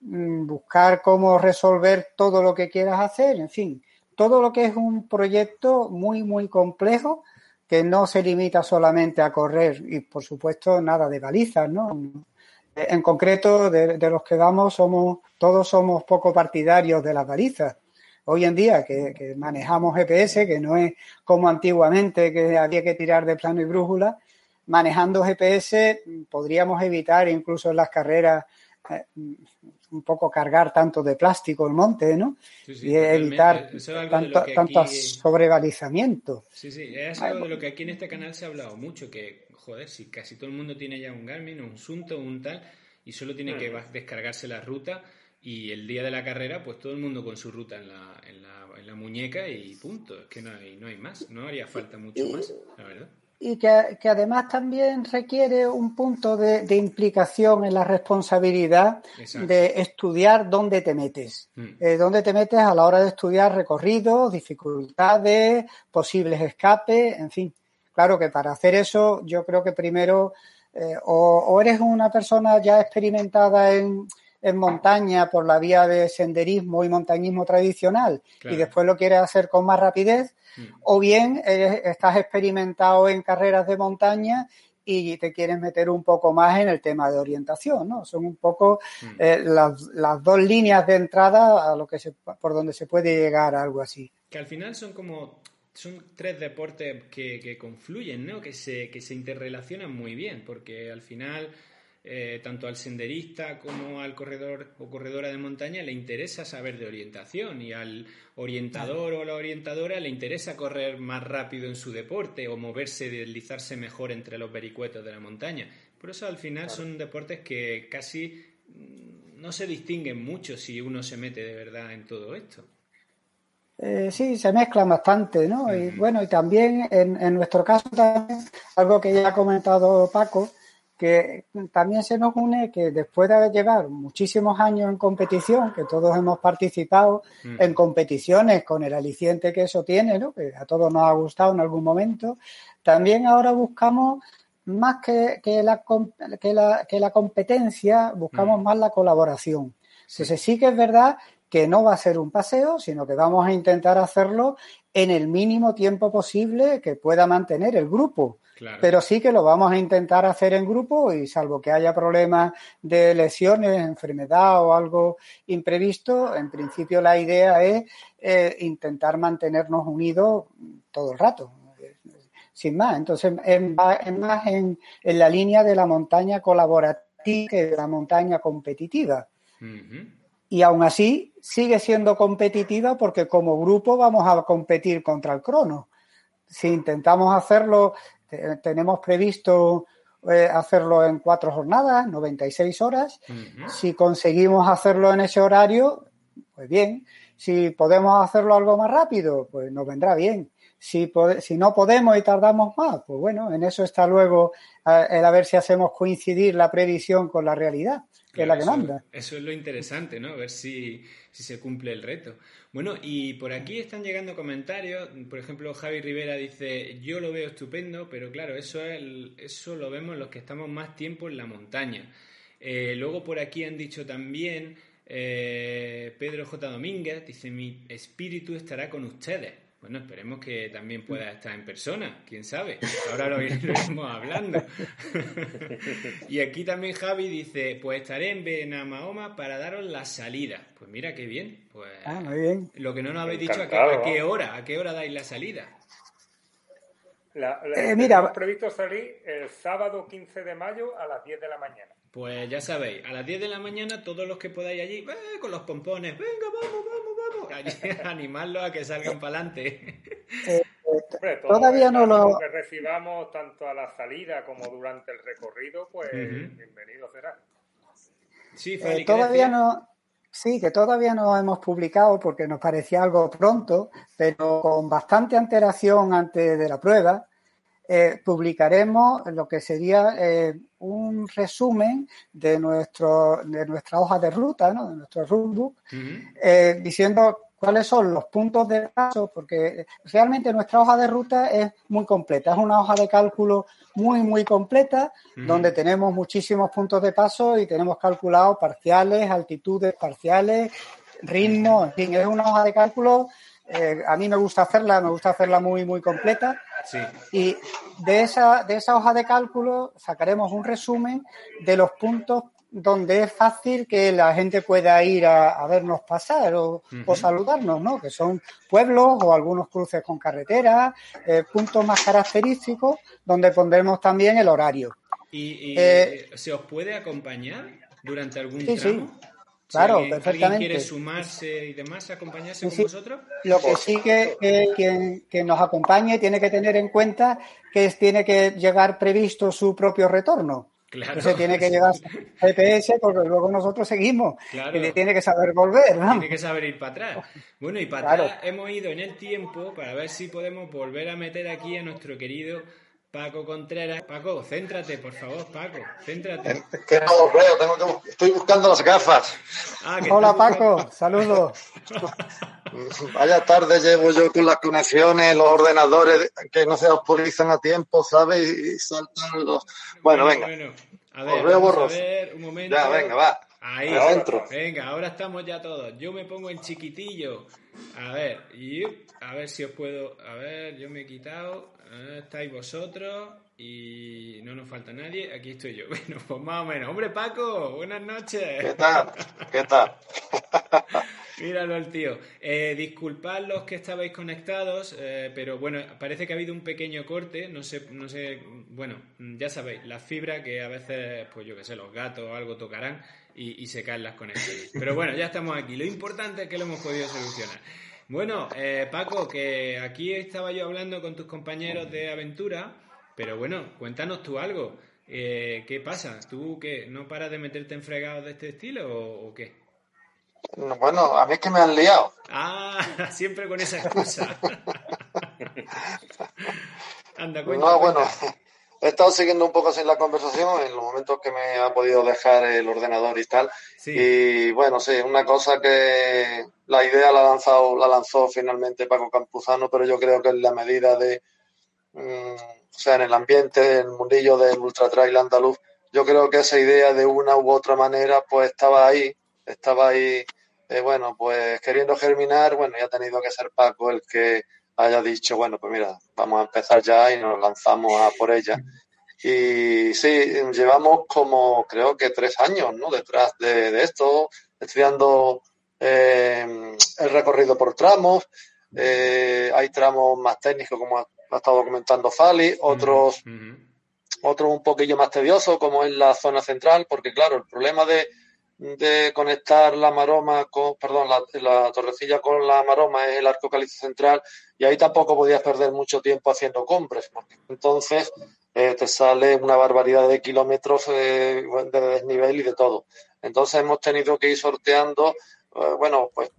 mm, buscar cómo resolver todo lo que quieras hacer, en fin, todo lo que es un proyecto muy, muy complejo que no se limita solamente a correr y, por supuesto, nada de balizas, ¿no? En concreto, de, los que vamos, somos, todos somos poco partidarios de las balizas. Hoy en día, que, que, manejamos GPS, que no es como antiguamente, que había que tirar de plano y brújula, manejando GPS podríamos evitar incluso en las carreras eh, un poco cargar tanto de plástico el monte, ¿no? y evitar tanto, sobrevalizamiento. Sí, sí, es algo de lo que aquí en este canal se ha hablado mucho, que, joder, si casi todo el mundo tiene ya un Garmin, un Sunto, un tal, y solo tiene que descargarse la ruta y el día de la carrera, pues todo el mundo con su ruta en la, en la, en la muñeca y punto. Es que no hay, no hay más, no haría falta mucho más, la verdad y que, además también requiere un punto de, implicación en la responsabilidad de estudiar dónde te metes, mm. eh, dónde te metes a la hora de estudiar recorridos, dificultades, posibles escapes, en fin. Claro que para hacer eso yo creo que primero eh, o, eres una persona ya experimentada en, en montaña por la vía de senderismo y montañismo tradicional y después lo quieres hacer con más rapidez, mm. o bien estás experimentado en carreras de montaña y te quieres meter un poco más en el tema de orientación, ¿no? Son un poco mm. eh, las, dos líneas de entrada a lo que se, por donde se puede llegar a algo así. Que al final son como son tres deportes que, que confluyen, ¿no? Que se, que se interrelacionan muy bien, porque al final eh, tanto al senderista como al corredor o corredora de montaña le interesa saber de orientación y al orientador o la orientadora le interesa correr más rápido en su deporte o moverse, deslizarse mejor entre los vericuetos de la montaña. Por eso al final son deportes que casi mm, no se distinguen mucho si uno se mete de verdad en todo esto. Eh, sí, se mezclan bastante, ¿no? Y bueno, y también en, en nuestro caso, también, algo que ya ha comentado Paco, que también se nos une que después de llevar muchísimos años en competición, que todos hemos participado mm. en competiciones con el aliciente que eso tiene, ¿no? que a todos nos ha gustado en algún momento, también ahora buscamos más que, que, la, que, la, que la competencia, buscamos mm. más la colaboración. Entonces sí que es verdad que no va a ser un paseo, sino que vamos a intentar hacerlo en el mínimo tiempo posible que pueda mantener el grupo. Pero sí que lo vamos a intentar hacer en grupo y salvo que haya problemas de lesiones, enfermedad o algo imprevisto, en principio la idea es eh, intentar mantenernos unidos todo el rato, sin más. Entonces, es más en, la línea de la montaña colaborativa que de la montaña competitiva. Y aún así sigue siendo competitiva porque como grupo vamos a competir contra el crono. Si intentamos hacerlo tenemos previsto eh, hacerlo en cuatro jornadas, 96 horas. Si conseguimos hacerlo en ese horario, pues bien. Si podemos hacerlo algo más rápido, pues nos vendrá bien. Si, si no podemos y tardamos más, pues bueno, en eso está luego eh, el a ver si hacemos coincidir la previsión con la realidad, que es la que manda. Eso es lo interesante, ¿no? A ver si, si se cumple el reto. Bueno, y por aquí están llegando comentarios. Por ejemplo, Javi Rivera dice, yo lo veo estupendo, pero claro, eso, es eso lo vemos los que estamos más tiempo en la montaña. Eh, luego por aquí han dicho también, eh, Pedro J. Domínguez dice, mi espíritu estará con ustedes. Bueno, esperemos que también pueda estar en persona, quién sabe. Ahora lo [LAUGHS] iremos hablando. [LAUGHS] y aquí también Javi dice, pues estaré en Benamahoma para daros la salida. Pues mira qué bien. Pues ah, muy bien. Lo que no nos habéis dicho, ¿a qué, hora? ¿A qué hora dais la salida? La, eh, mira, hemos previsto salir el sábado 15 de mayo a las 10 de la mañana. Pues ya sabéis, a las 10 de la mañana todos los que podáis allí, eh, con los pompones, venga, vamos, vamos, vamos, [LAUGHS] allí, animarlos a que salgan para adelante. Eh, todavía no lo... que recibamos tanto a la salida como durante el recorrido, pues bienvenido será. Sí, eh, todavía no... Sí, que todavía no hemos publicado porque nos parecía algo pronto, pero con bastante antelación antes de la prueba, eh, publicaremos lo que sería eh, un resumen de, nuestro, de nuestra hoja de ruta, ¿no? de nuestro rootbook, eh, diciendo cuáles son los puntos de paso, porque realmente nuestra hoja de ruta es muy completa, es una hoja de cálculo muy, muy completa, donde tenemos muchísimos puntos de paso y tenemos calculados parciales, altitudes parciales, ritmo, en fin, es una hoja de cálculo a mí me gusta hacerla, me gusta hacerla muy, muy completa. Y de esa, de esa hoja de cálculo sacaremos un resumen de los puntos donde es fácil que la gente pueda ir a, vernos pasar o, saludarnos, ¿no? Que son pueblos o algunos cruces con carretera, eh, puntos más característicos donde pondremos también el horario. ¿Y, eh, se os puede acompañar durante algún sí, tramo? Sí. Claro, perfectamente. ¿Alguien quiere sumarse y demás, acompañarse con vosotros? Lo que sí que, quien, nos acompañe tiene que tener en cuenta que tiene que llegar previsto su propio retorno. Claro. Entonces tiene que llegar GPS porque luego nosotros seguimos claro. y tiene que saber volver. Tiene que saber ir para atrás. Bueno, y para atrás hemos ido en el tiempo para ver si podemos volver a meter aquí a nuestro querido Paco Contreras. Paco, céntrate, por favor, Paco, céntrate. Es que no los veo, tengo que, estoy buscando las gafas. Ah, Hola, Paco, saludos. [LAUGHS] Vaya tarde llevo yo con las conexiones, los ordenadores que no se actualizan a tiempo, ¿sabes? Y saltan los... Bueno, venga. Bueno, a ver, veo borroso. A ver, un momento. Ya, venga, va. Ahí, adentro. Venga, ahora estamos ya todos. Yo me pongo en chiquitillo. A ver, y a ver si os puedo. A ver, yo me he quitado. Estáis vosotros y no nos falta nadie. Aquí estoy yo. [LAUGHS] Bueno, pues más o menos. Hombre, Paco, buenas noches. ¿Qué tal? ¿Qué tal? [LAUGHS] Míralo el tío. Eh, disculpad los que estabais conectados, eh, pero bueno, parece que ha habido un pequeño corte. No sé, no sé. Bueno, ya sabéis, la fibra que a veces, pues yo qué sé, los gatos o algo tocarán y, y se caen las conexiones. Pero bueno, ya estamos aquí. Lo importante es que lo hemos podido solucionar. Bueno, eh, Paco, que aquí estaba yo hablando con tus compañeros de aventura, pero bueno, cuéntanos tú algo. Eh, ¿Qué pasa? ¿Tú qué? ¿No paras de meterte en fregados de este estilo o, qué? Bueno, a mí es que me han liado. Ah, [LAUGHS] siempre con esa excusa. [LAUGHS] Anda, cuéntame. No, bueno, he estado siguiendo un poco así la conversación en los momentos que me ha podido dejar el ordenador y tal. Y bueno, sí, una cosa que la idea la, lanzado, la lanzó finalmente Paco Campuzano, pero yo creo que en la medida de, mm, o sea, en el ambiente, en el mundillo del Ultra Trail andaluz, yo creo que esa idea de una u otra manera pues estaba ahí, estaba ahí eh, bueno, pues queriendo germinar, bueno, ya ha tenido que ser Paco el que haya dicho, bueno, pues mira, vamos a empezar ya y nos lanzamos a por ella. Y sí, llevamos como creo que tres años, ¿no? Detrás de, esto, estudiando eh, el recorrido por tramos. Eh, hay tramos más técnicos, como ha, estado comentando Fali, otros, otros un poquillo más tediosos, como es la zona central, porque claro, el problema de de conectar la maroma con, perdón, la, torrecilla con la maroma es el arco calizo central y ahí tampoco podías perder mucho tiempo haciendo compres, entonces eh, te sale una barbaridad de kilómetros eh, de desnivel y de todo. Entonces hemos tenido que ir sorteando, eh, bueno, pues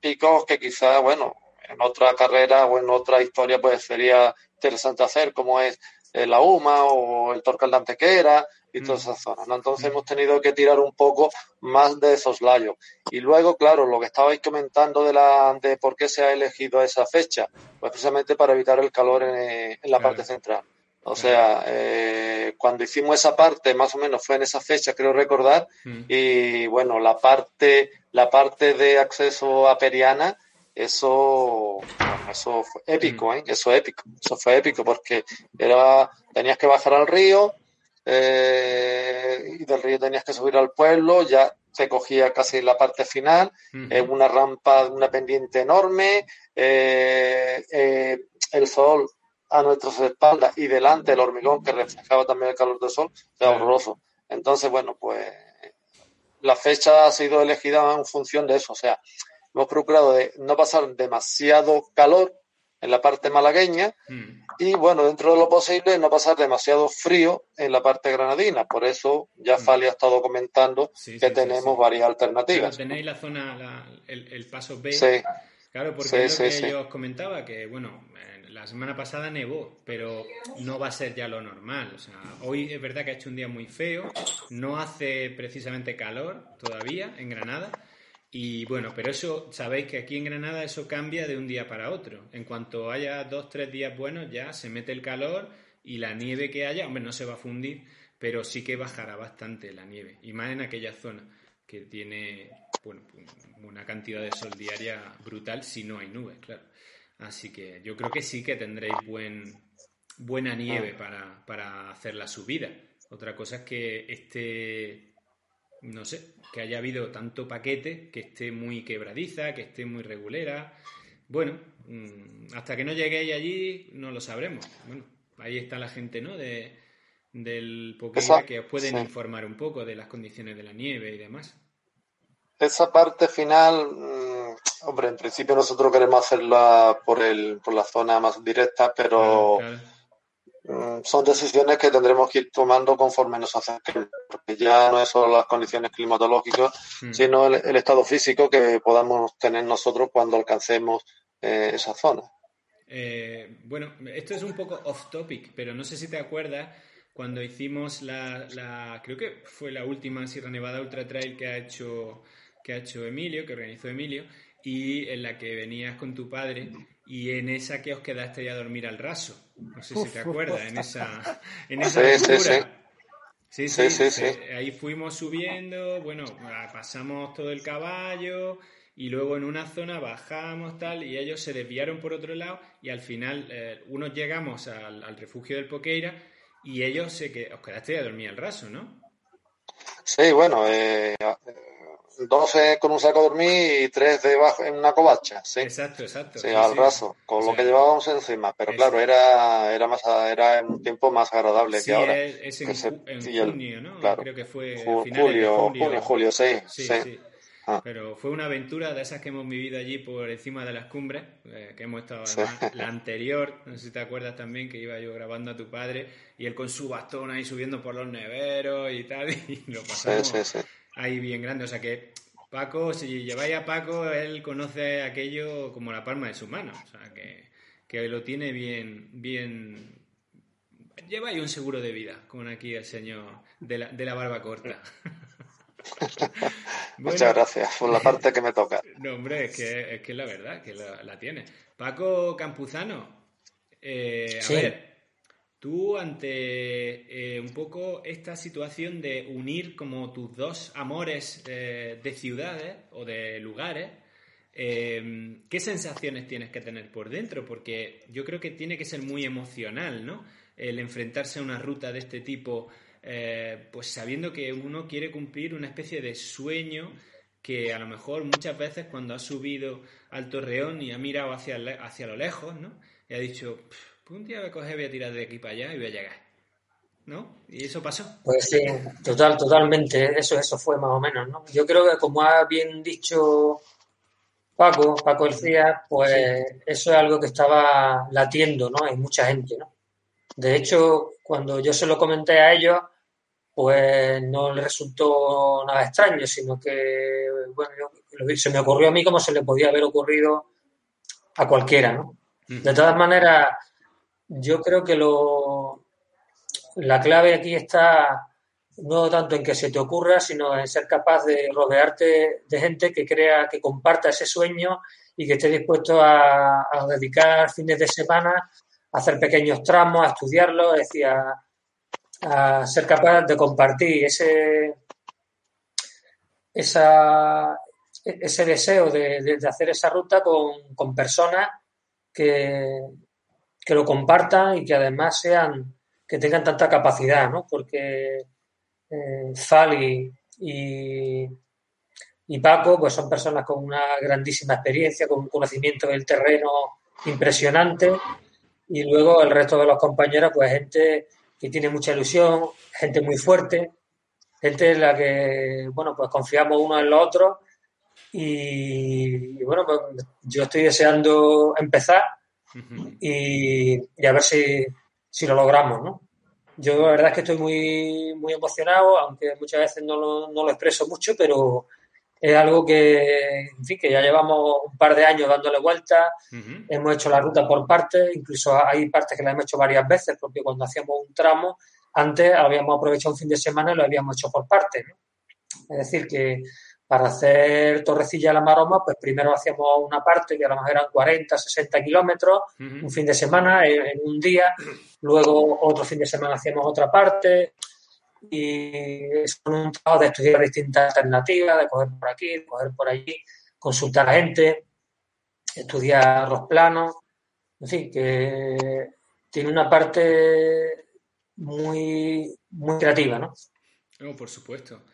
picos que quizá, bueno, en otra carrera o en otra historia pues sería interesante hacer, como es la UMA o el Torcal de Antequera, y toda mm. esa zona. ¿no? Entonces hemos tenido que tirar un poco más de esos layos. Y luego, claro, lo que estabais comentando de, la, de por qué se ha elegido esa fecha, pues precisamente para evitar el calor en, la parte central. O sea, eh, cuando hicimos esa parte, más o menos fue en esa fecha, creo recordar, mm. y bueno, la parte, la parte de acceso a Periana, eso, eso fue épico, mm. ¿eh? Eso épico, eso fue épico porque era, tenías que bajar al río, eh, y del río tenías que subir al pueblo, ya se cogía casi la parte final, en una rampa, una pendiente enorme, eh, eh, el sol a nuestras espaldas y delante el hormigón que reflejaba también el calor del sol, era horroroso. Entonces, bueno, pues la fecha ha sido elegida en función de eso, o sea, hemos procurado de no pasar demasiado calor en la parte malagueña mm. y bueno, dentro de lo posible no pasar demasiado frío en la parte granadina. Por eso ya mm. Fali ha estado comentando que tenemos varias alternativas. tenéis la zona, el, paso B. Sí. Claro, porque es lo que yo os comentaba, que bueno, la semana pasada nevó, pero no va a ser ya lo normal. O sea, hoy es verdad que ha hecho un día muy feo, no hace precisamente calor todavía en Granada, y bueno, pero eso, sabéis que aquí en Granada eso cambia de un día para otro. En cuanto haya dos, tres días buenos, ya se mete el calor y la nieve que haya, hombre, no se va a fundir, pero sí que bajará bastante la nieve. Y más en aquella zona que tiene, bueno, una cantidad de sol diaria brutal si no hay nubes, claro. Así que yo creo que sí que tendréis buen, buena nieve para, para hacer la subida. Otra cosa es que este no sé, que haya habido tanto paquete, que esté muy quebradiza, que esté muy regulera. Bueno, mm, hasta que no lleguéis allí no lo sabremos. Bueno, ahí está la gente, ¿no? De, del Pokémon que os pueden informar un poco de las condiciones de la nieve y demás. Esa parte final, mm, hombre, en principio nosotros queremos hacerla por, el, por la zona más directa, pero... son decisiones que tendremos que ir tomando conforme nos acerquemos, porque ya no es solo las condiciones climatológicas, mm. sino el, estado físico que podamos tener nosotros cuando alcancemos eh, esa zona. Eh, bueno, esto es un poco off topic, pero no sé si te acuerdas cuando hicimos la, la, creo que fue la última Sierra Nevada Ultra Trail que ha hecho que ha hecho Emilio, que organizó Emilio, y en la que venías con tu padre y en esa que os quedaste a dormir al raso. No sé si te acuerdas, en esa, [LAUGHS] en esa sí, sí, sí. Sí, Ahí fuimos subiendo, bueno, pasamos todo el caballo y luego en una zona bajamos tal y ellos se desviaron por otro lado y al final eh, unos llegamos al, refugio del Poqueira y ellos se que os quedaste a dormir al raso, ¿no? Sí, bueno, eh, 12 con un saco de dormir y 3 debajo en una covacha, sí. Exacto, exacto. Sí, al raso, con lo que llevábamos encima. Pero claro, era, era más era un tiempo más agradable que ahora. Es, en, junio, ¿no? Creo que fue julio, junio, julio, sí. sí, ah. Pero fue una aventura de esas que hemos vivido allí por encima de las cumbres, eh, que hemos estado [LAUGHS] la anterior, no sé si te acuerdas también que iba yo grabando a tu padre y él con su bastón ahí subiendo por los neveros y tal, [LAUGHS] y lo pasamos ahí bien grande. O sea que Paco, si lleváis a Paco, él conoce aquello como la palma de su mano. O sea que, que lo tiene bien, bien. Lleva ahí un seguro de vida, como aquí el señor de la, de la barba corta. [LAUGHS] Muchas gracias por la parte que me toca. [LAUGHS] No, hombre, es que es, que la verdad, que la, tiene. Paco Campuzano, eh, a ver, Tú ante eh, un poco esta situación de unir como tus dos amores eh, de ciudades o de lugares, em, ¿qué sensaciones tienes que tener por dentro? Porque yo creo que tiene que ser muy emocional, ¿no? El enfrentarse a una ruta de este tipo, eh, pues sabiendo que uno quiere cumplir una especie de sueño que a lo mejor muchas veces cuando ha subido al torreón y ha mirado hacia, hacia lo lejos, ¿no? Y ha dicho, un día voy a coger, voy a tirar de aquí para allá y voy a llegar. ¿No? ¿Y eso pasó? Pues sí, total, totalmente. Eso, eso fue más o menos, ¿no? Yo creo que como ha bien dicho Paco, Paco García, pues eso es algo que estaba latiendo, ¿no? En mucha gente, ¿no? De hecho, cuando yo se lo comenté a ellos, pues no les resultó nada extraño, sino que, bueno, se me ocurrió a mí como se le podía haber ocurrido a cualquiera, ¿no? De todas maneras, yo creo que lo, la clave aquí está no tanto en que se te ocurra, sino en ser capaz de rodearte de gente que crea, que comparta ese sueño y que esté dispuesto a, dedicar fines de semana a hacer pequeños tramos, a estudiarlo, es decir, a, ser capaz de compartir ese, esa, ese deseo de, hacer esa ruta con, con personas que, que lo compartan y que además sean, que tengan tanta capacidad, ¿no? Porque eh, Fali y, y Paco, pues son personas con una grandísima experiencia, con un conocimiento del terreno impresionante y luego el resto de los compañeros, pues gente que tiene mucha ilusión, gente muy fuerte, gente en la que, bueno, pues confiamos uno en los otros y, y bueno, pues yo estoy deseando empezar y, a ver si, si, lo logramos, ¿no? Yo la verdad es que estoy muy, muy emocionado, aunque muchas veces no lo, no lo expreso mucho, pero es algo que, en fin, que ya llevamos un par de años dándole vuelta, hemos hecho la ruta por partes, incluso hay partes que la hemos hecho varias veces, porque cuando hacíamos un tramo, antes habíamos aprovechado un fin de semana y lo habíamos hecho por partes, ¿no? Es decir, que para hacer Torrecilla de la Maroma, pues primero hacíamos una parte que a lo mejor eran 40, 60 kilómetros, un fin de semana, en, un día, luego otro fin de semana hacíamos otra parte, y es un trabajo de estudiar distintas alternativas, de coger por aquí, coger por allí, consultar a gente, estudiar los planos, en fin, que tiene una parte muy, muy creativa, ¿no? No, por supuesto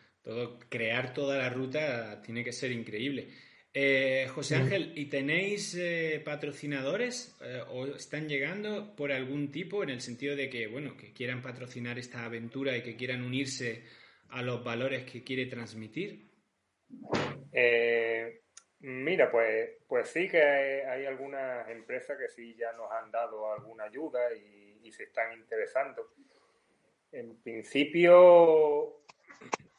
crear toda la ruta tiene que ser increíble. Eh, José Ángel, ¿y tenéis eh, patrocinadores eh, o están llegando por algún tipo en el sentido de que, bueno, que quieran patrocinar esta aventura y que quieran unirse a los valores que quiere transmitir? mira, pues, pues sí que hay, algunas empresas que sí ya nos han dado alguna ayuda y se están interesando. En principio,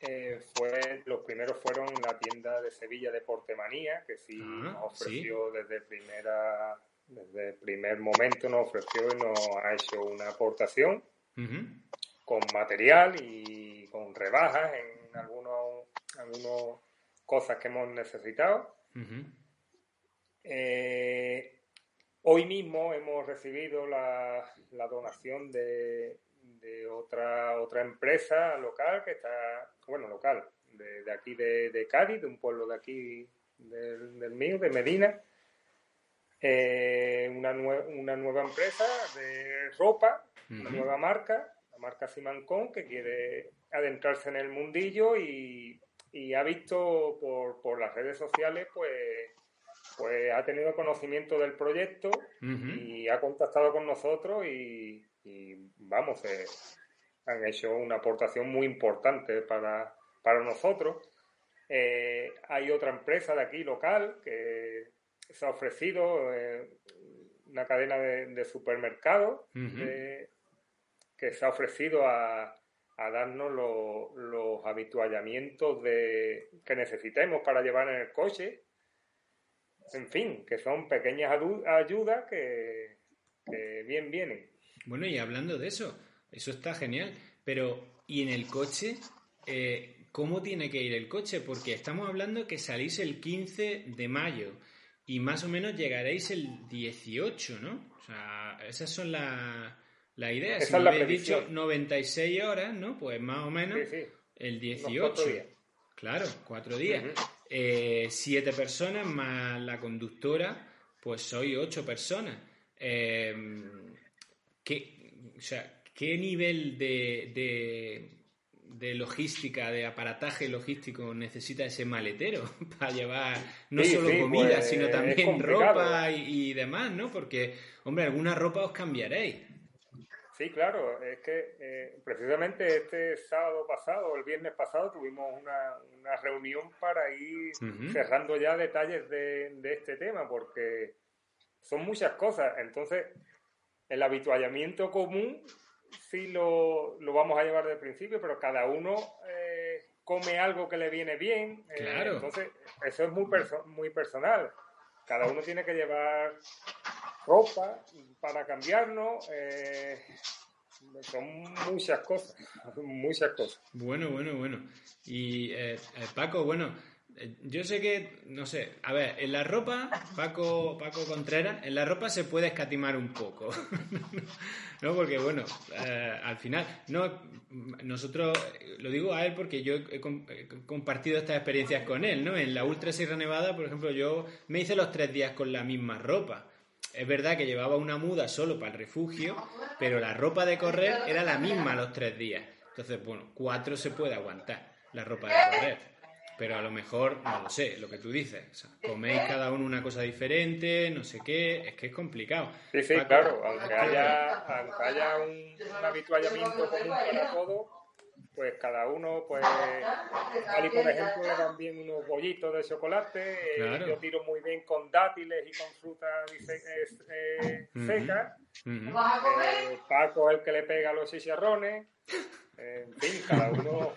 eh, fue, los primeros fueron la tienda de Sevilla de Portemanía, que sí ah, nos ofreció desde primera desde el primer momento nos ofreció y nos ha hecho una aportación con material y con rebajas en algunos, algunas cosas que hemos necesitado. Eh, hoy mismo hemos recibido la, la donación de, de otra, otra empresa local que está, bueno, local, de, aquí de, Cádiz, de un pueblo de aquí del, mío, de Medina. Eh, una, una nueva empresa de ropa, una nueva marca, la marca Simancón, que quiere adentrarse en el mundillo y, ha visto por, por, las redes sociales, pues, pues ha tenido conocimiento del proyecto y ha contactado con nosotros y, y vamos, eh, han hecho una aportación muy importante para, nosotros. Eh, hay otra empresa de aquí local que se ha ofrecido, eh, una cadena de, supermercados, que se ha ofrecido a, darnos los habituallamientos de, que necesitemos para llevar en el coche. En fin, que son pequeñas ayudas que bien vienen. Bueno, y hablando de eso, eso está genial, pero ¿y en el coche? Eh, ¿Cómo tiene que ir el coche? Porque estamos hablando que salís el 15 de mayo y más o menos llegaréis el 18, ¿no? O sea, esas son las la idea. si me habéis dicho 96 horas, ¿no? Pues más o menos el 18. Claro, cuatro días. Eh, siete personas más la conductora, pues soy ocho personas. Eh, ¿qué, o sea, ¿Qué nivel de, de, logística, de aparataje logístico necesita ese maletero [LAUGHS] para llevar no solo comida, pues, sino también ropa y, demás, ¿no? Porque, hombre, alguna ropa os cambiaréis. Sí, claro, es que eh, precisamente este sábado pasado, el viernes pasado, tuvimos una, una reunión para ir cerrando ya detalles de, de, este tema, porque son muchas cosas. Entonces, el habituallamiento común sí lo, lo vamos a llevar de principio, pero cada uno eh, come algo que le viene bien. Eh, claro. entonces, eso es muy, muy personal. Cada uno tiene que llevar ropa para cambiarnos. Eh, son muchas cosas, [LAUGHS] muchas cosas. Bueno, bueno, bueno. Y Paco, bueno, yo sé que, no sé, a ver, en la ropa, Paco, Paco Contreras, en la ropa se puede escatimar un poco, [LAUGHS] ¿no? Porque, bueno, al final, no, nosotros, lo digo a él porque yo he, compartido estas experiencias con él, ¿no? En la Ultra Sierra Nevada, por ejemplo, yo me hice los tres días con la misma ropa. Es verdad que llevaba una muda solo para el refugio, pero la ropa de correr era la misma los tres días. Entonces, bueno, cuatro se puede aguantar la ropa de correr. Pero a lo mejor, no lo sé, lo que tú dices. coméis cada uno una cosa diferente, no sé qué, es que es complicado. Sí, sí, claro, aunque haya, aunque haya un, un habituallamiento común para todo, pues cada uno, pues, Ali por ejemplo, también unos bollitos de chocolate, eh, yo tiro muy bien con dátiles y con frutas eh, secas, eh, Paco es el que le pega los chicharrones, en fin, cada uno...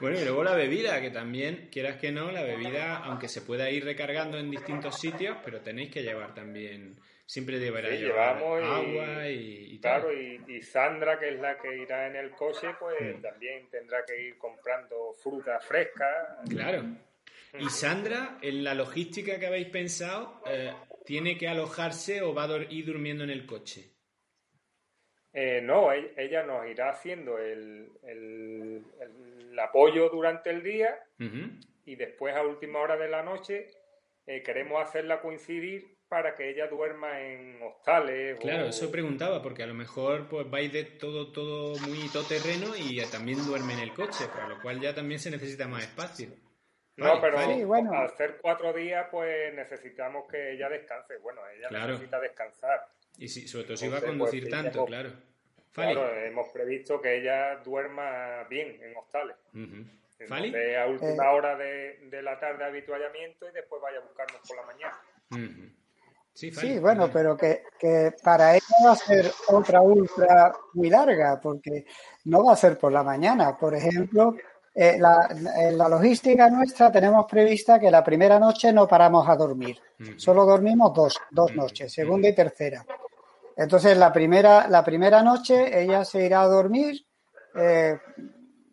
Bueno, y luego la bebida, que también, quieras que no, la bebida, aunque se pueda ir recargando en distintos sitios, pero tenéis que llevar también siempre deberá llevar agua y, Claro, y, Sandra, que es la que irá en el coche, pues mm. también tendrá que ir comprando fruta fresca. Claro. Y Sandra, en la logística que habéis pensado, eh, ¿tiene que alojarse o va a ir durmiendo en el coche? Eh, no, e-, ella nos irá haciendo el, apoyo durante el día y después a última hora de la noche eh, queremos hacerla coincidir para que ella duerma en hostales. Claro, eso preguntaba, porque a lo mejor pues vais de todo, todo muy terreno y también duerme en el coche, para lo cual ya también se necesita más espacio. No, pero al hacer cuatro días, pues necesitamos que ella descanse. Bueno, ella necesita descansar. Y si, sobre todo si va a conducir pues, tanto, claro. Claro, hemos previsto que ella duerma bien en hostales. Uh a última eh. hora de, de, la tarde habituallamiento y después vaya a buscarnos por la mañana. Sí, bueno, pero que, para ella va a ser otra ultra muy larga, porque no va a ser por la mañana. Por ejemplo, eh, la, en la logística nuestra tenemos prevista que la primera noche no paramos a dormir. Solo dormimos dos, dos noches, segunda y tercera. Entonces, la primera, la primera noche ella se irá a dormir. Eh,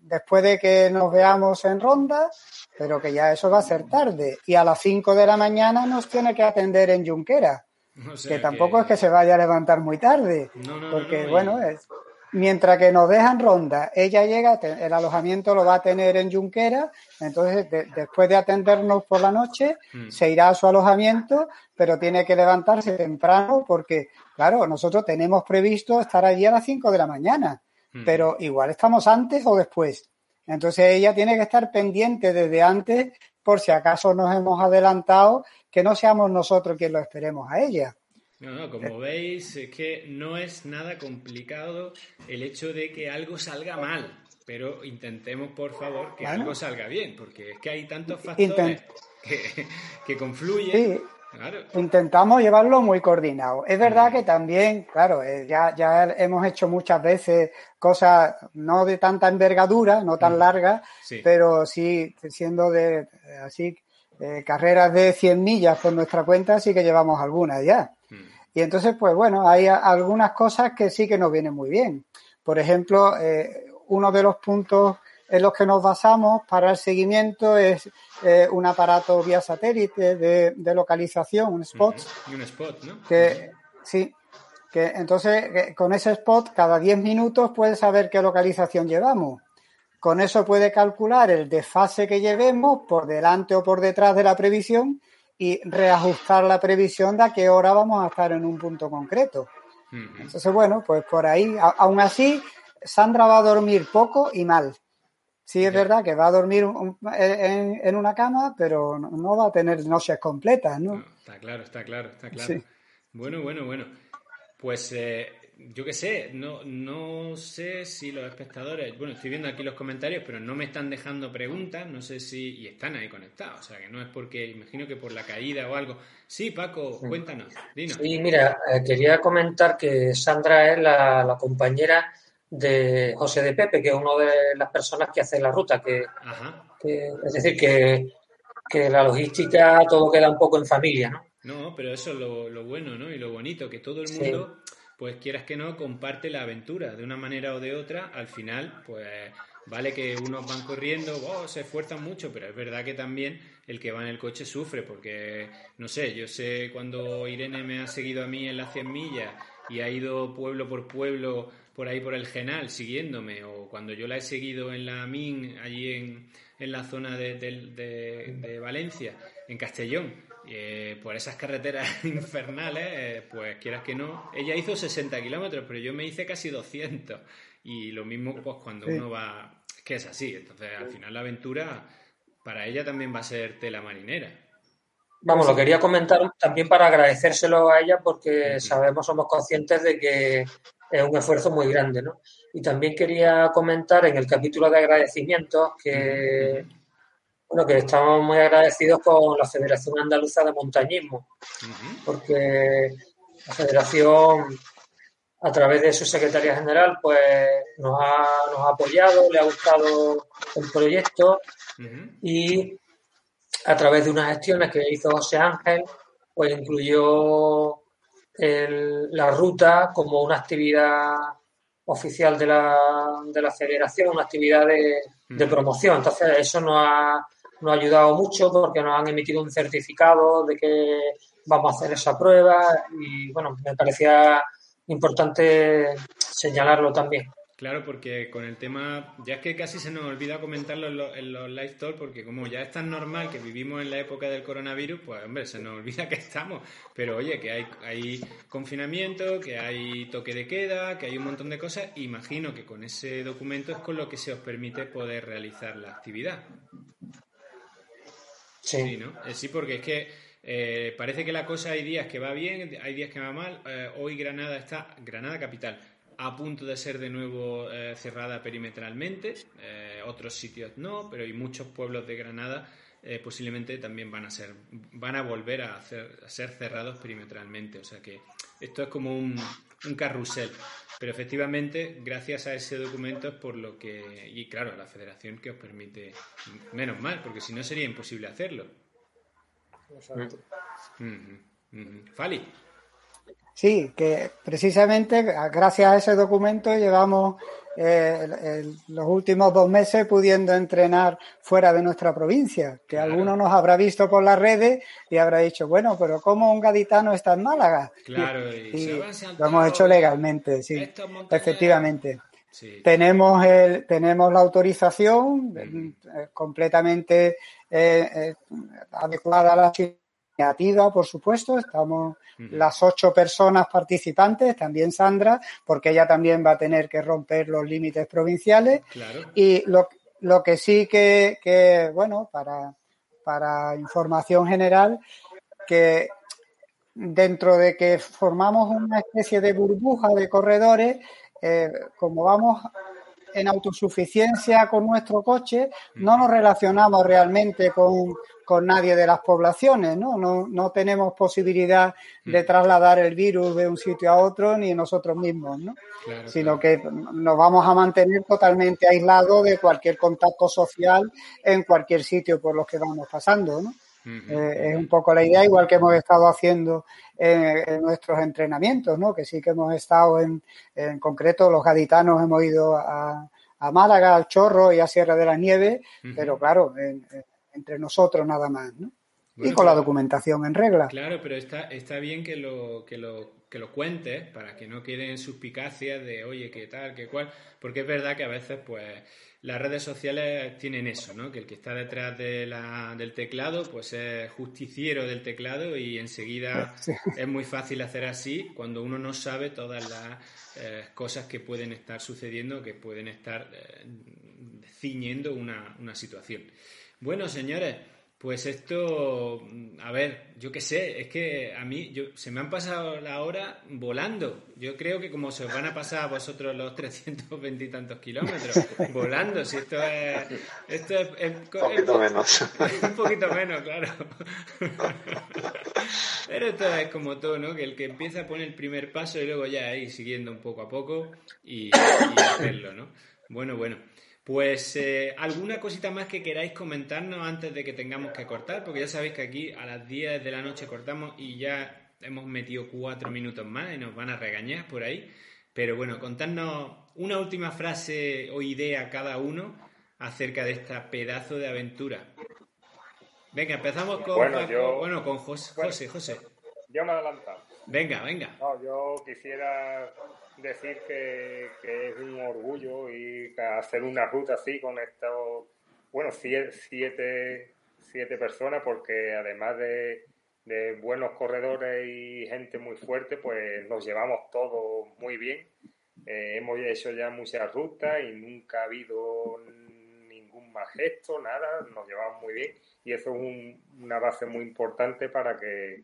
después de que nos veamos en ronda, pero que ya eso va a ser tarde. Y a las 5 de la mañana nos tiene que atender en Junquera, [LAUGHS] que tampoco es que se vaya a levantar muy tarde, porque bueno, es, mientras que nos dejan ronda, ella llega, el alojamiento lo va a tener en Junquera, entonces después de atendernos por la noche, mm. se irá a su alojamiento, pero tiene que levantarse temprano porque, claro, nosotros tenemos previsto estar allí a las 5 de la mañana pero igual estamos antes o después. Entonces ella tiene que estar pendiente desde antes por si acaso nos hemos adelantado, que no seamos nosotros quienes lo esperemos a ella. No, no, como veis, es que no es nada complicado el hecho de que algo salga mal, pero intentemos, por favor, que algo salga bien, porque es que hay tantos factores que, que, confluyen. Intentamos llevarlo muy coordinado. Es verdad que también, claro, eh, ya, ya hemos hecho muchas veces cosas no de tanta envergadura, no tan largas, pero sí siendo de así carreras de 100 millas por nuestra cuenta, sí que llevamos algunas ya. Y entonces, pues bueno, hay algunas cosas que sí que nos vienen muy bien. Por ejemplo, eh, uno de los puntos en los que nos basamos para el seguimiento es eh, un aparato vía satélite de, localización, un spot. un spot, ¿no? Que, sí, Que entonces, con ese spot, cada 10 minutos puede saber qué localización llevamos. Con eso puede calcular el desfase que llevemos por delante o por detrás de la previsión y reajustar la previsión de a qué hora vamos a estar en un punto concreto. Entonces, bueno, pues por ahí, aún así, Sandra va a dormir poco y mal. Sí, es verdad que va a dormir en, una cama, pero no, va a tener noches completas, ¿no? está claro, está claro, está claro. Bueno, bueno, bueno. Pues eh, yo qué sé, no, no sé si los espectadores, bueno, estoy viendo aquí los comentarios, pero no me están dejando preguntas, no sé si, y están ahí conectados, o sea, que no es porque, imagino que por la caída o algo. Sí, Paco, cuéntanos, dinos. Sí, mira, eh, quería comentar que Sandra es la, compañera de José de Pepe, que es una de las personas que hace la ruta, que, es decir, que, que la logística todo queda un poco en familia, ¿no? No, pero eso es lo, bueno, ¿no? Y lo bonito, que todo el mundo pues quieras que no, comparte la aventura de una manera o de otra. Al final, pues vale que unos van corriendo, oh, se esfuerzan mucho, pero es verdad que también el que va en el coche sufre, porque, no sé, yo sé cuando Irene me ha seguido a mí en las 100 millas y ha ido pueblo por pueblo por ahí por el Genal siguiéndome, o cuando yo la he seguido en la MIN, allí en, en la zona de, de Valencia, en Castellón, eh, por esas carreteras [LAUGHS] infernales, eh, pues quieras que no, ella hizo 60 kilómetros, pero yo me hice casi 200. Y lo mismo pues cuando uno va, que es así. Entonces al final la aventura para ella también va a ser tela marinera. Vamos, lo quería comentar también para agradecérselo a ella porque sabemos, somos conscientes de que es un esfuerzo muy grande, ¿no? Y también quería comentar en el capítulo de agradecimientos que bueno, que estamos muy agradecidos con la Federación Andaluza de Montañismo, porque la Federación, a través de su secretaria general, pues nos ha, nos ha apoyado, le ha gustado el proyecto y a través de unas gestiones que hizo José Ángel, pues incluyó la ruta como una actividad oficial de la, de la federación, una actividad de, de promoción. Entonces, eso nos ha, nos ha ayudado mucho porque nos han emitido un certificado de que vamos a hacer esa prueba y bueno, me parecía importante señalarlo también. Claro, porque con el tema, ya es que casi se nos olvida comentarlo en los, live talk, porque como ya es tan normal que vivimos en la época del coronavirus, pues hombre, se nos olvida que estamos. Pero oye, que hay confinamiento, que hay toque de queda, que hay un montón de cosas. Imagino que con ese documento es con lo que se os permite poder realizar la actividad. Sí, ¿no? Eh, sí, porque es que eh, parece que la cosa hay días que va bien, hay días que va mal. Eh, hoy Granada está, Granada capital, a punto de ser de nuevo cerrada perimetralmente. otros sitios no, pero hay muchos pueblos de Granada posiblemente también van a ser, van a volver a, ser cerrados perimetralmente. O sea que esto es como un carrusel. Pero efectivamente, gracias a ese documento es por lo que, y claro, la federación que os permite, menos mal, porque si no sería imposible hacerlo. Exacto. Fali. Sí, que precisamente gracias a ese documento llevamos eh, los últimos dos meses pudiendo entrenar fuera de nuestra provincia, que alguno nos habrá visto por las redes y habrá dicho, bueno, pero ¿cómo un gaditano está en Málaga? Claro, y, lo hemos hecho legalmente, sí, efectivamente. Tenemos, el, tenemos la autorización eh, completamente eh, eh, adecuada a la por supuesto. Estamos las ocho personas participantes, también Sandra, porque ella también va a tener que romper los límites provinciales. Y lo, lo, que sí que, que bueno, para, para información general, que dentro de que formamos una especie de burbuja de corredores, eh, como vamos en autosuficiencia con nuestro coche, no nos relacionamos realmente con, con nadie de las poblaciones, ¿no? ¿no? No tenemos posibilidad de mm. trasladar el virus de un sitio a otro ni nosotros mismos, ¿no? Sino que nos vamos a mantener totalmente aislados de cualquier contacto social en cualquier sitio por los que vamos pasando, ¿no? Eh, es un poco la idea, igual que hemos estado haciendo en, nuestros entrenamientos, ¿no? Que sí que hemos estado en, en concreto, los gaditanos hemos ido a, a Málaga, al Chorro y a Sierra de la Nieve, pero claro, en, entre nosotros nada más, ¿no? y con la documentación en regla. Claro, pero está, está bien que lo, que lo que lo cuentes para que no queden suspicacias de, oye, qué tal, qué cual, porque es verdad que a veces, pues, las redes sociales tienen eso, ¿no? Que el que está detrás de la, del teclado, pues es justiciero del teclado y enseguida es muy fácil hacer así cuando uno no sabe todas las eh, cosas que pueden estar sucediendo, que pueden estar eh, ciñendo una, una situación. Bueno, señores, pues esto, mm, a ver, yo qué sé, es que a mí yo, se me han pasado la hora volando. Yo creo que como se os van a pasar a vosotros los [LAUGHS] 320 y tantos kilómetros, [LAUGHS] volando, si esto es... Esto es, un poquito menos. [LAUGHS] un poquito menos, claro. Pero esto es como todo, ¿no? Que el que empieza a poner el primer paso y luego ya ir siguiendo un poco a poco y, y hacerlo, ¿no? Bueno, bueno. Pues eh, alguna cosita más que queráis comentarnos antes de que tengamos que cortar, porque ya sabéis que aquí a las 10 de la noche cortamos y ya hemos metido cuatro minutos más y nos van a regañar por ahí. Pero bueno, contadnos una última frase o idea cada uno acerca de esta pedazo de aventura. Venga, empezamos con, bueno, con José, José, José. Yo me he adelantado. Venga, venga. No, yo quisiera decir que, es un orgullo y hacer una ruta así con estos, bueno, siete, siete personas, porque además de, buenos corredores y gente muy fuerte, pues nos llevamos todos muy bien. Eh, hemos hecho ya muchas rutas y nunca ha habido ningún mal gesto, nada, nos llevamos muy bien y eso es una base muy importante para que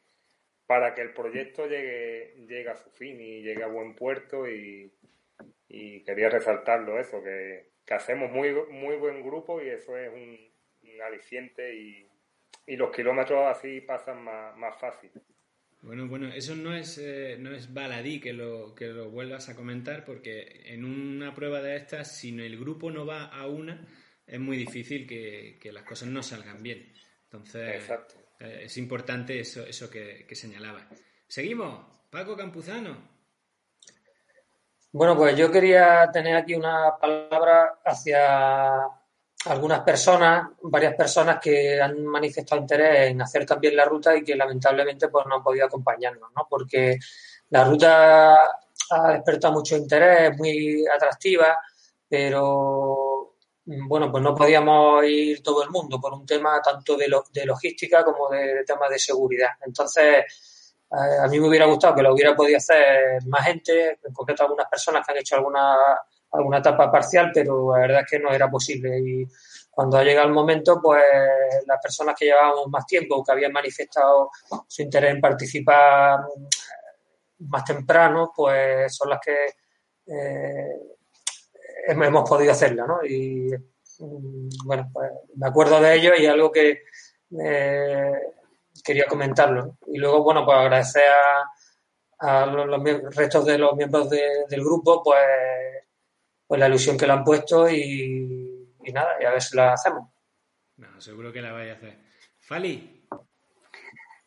para que el proyecto llegue, llegue a su fin y llegue a buen puerto y, quería resaltarlo eso, que, hacemos muy, muy buen grupo y eso es un, aliciente y, los kilómetros así pasan más, más fácil. Bueno, bueno, eso no es, eh, no es baladí que lo, que lo vuelvas a comentar porque en una prueba de estas, si el grupo no va a una, es muy difícil que, que las cosas no salgan bien. Entonces, Exacto. Eh, es importante eso, eso que, señalaba. Seguimos, Paco Campuzano. Bueno, pues yo quería tener aquí una palabra hacia algunas personas, varias personas que han manifestado interés en hacer también la ruta y que lamentablemente pues no han podido acompañarnos, ¿no? Porque la ruta ha despertado mucho interés, es muy atractiva, pero bueno, pues no podíamos ir todo el mundo por un tema tanto de, de logística como de, temas de seguridad. Entonces, eh, a mí me hubiera gustado que lo hubiera podido hacer más gente, en concreto algunas personas que han hecho alguna, alguna etapa parcial, pero la verdad es que no era posible. Y cuando ha llegado el momento, pues las personas que llevábamos más tiempo, que habían manifestado su interés en participar más temprano, pues son las que eh, [LAUGHS] hemos podido hacerla, ¿no? Y mm, bueno, pues me acuerdo de ello y algo que eh, quería comentarlo. Y luego, bueno, pues agradecer a, los, restos de los miembros del grupo, pues, pues la ilusión que le han puesto y, nada, y a ver si la hacemos. No, seguro que la vais a hacer. Fali.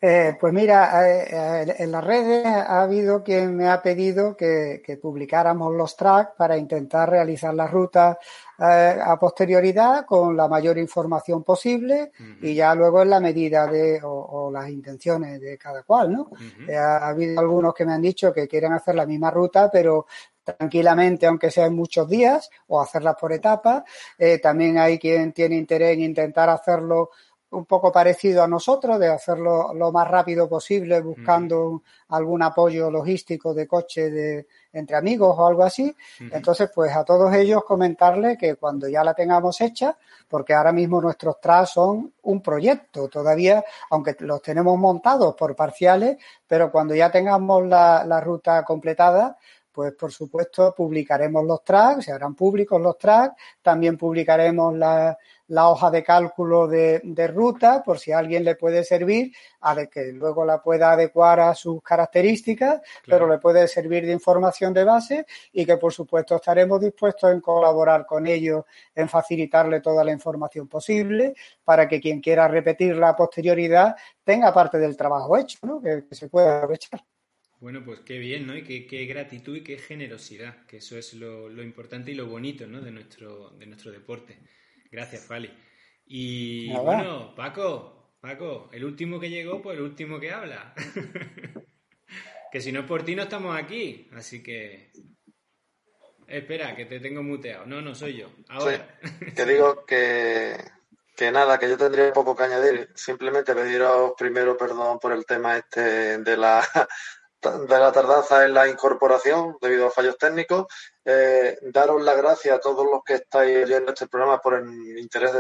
Eh, pues mira, eh, eh, en las redes ha habido quien me ha pedido que, publicáramos los tracks para intentar realizar la ruta a posterioridad con la mayor información posible y ya luego en la medida de o, las intenciones de cada cual, ¿no? ha habido algunos que me han dicho que quieren hacer la misma ruta, pero tranquilamente, aunque sea en muchos días, o hacerlas por etapas. también hay quien tiene interés en intentar hacerlo un poco parecido a nosotros, de hacerlo lo más rápido posible buscando algún apoyo logístico de coche de, entre amigos o algo así. Entonces, pues a todos ellos comentarles que cuando ya la tengamos hecha, porque ahora mismo nuestros TRAS son un proyecto todavía, aunque los tenemos montados por parciales, pero cuando ya tengamos la, la ruta completada, pues por supuesto publicaremos los tracks, se harán públicos los tracks, también publicaremos la, la hoja de cálculo de, ruta por si a alguien le puede servir, a de que luego la pueda adecuar a sus características, pero le puede servir de información de base y que por supuesto estaremos dispuestos en colaborar con ellos, en facilitarle toda la información posible para que quien quiera repetir la posterioridad tenga parte del trabajo hecho, ¿no? que se pueda aprovechar. Bueno, pues qué bien, ¿no? Y qué, gratitud y qué generosidad, que eso es lo, importante y lo bonito, ¿no? De nuestro, de nuestro deporte. Gracias, Fali. Y bueno, Paco, Paco, el último que llegó, pues el último que habla. [LAUGHS] Que si no es por ti no estamos aquí, así que... Espera, que te tengo muteado. No, no soy yo. Ahora. te digo que, que nada, que yo tendría poco que añadir. Simplemente pediros primero perdón por el tema este de la de la tardanza en la incorporación debido a fallos técnicos. Eh, daros las gracias a todos los que estáis oyendo este programa por el interés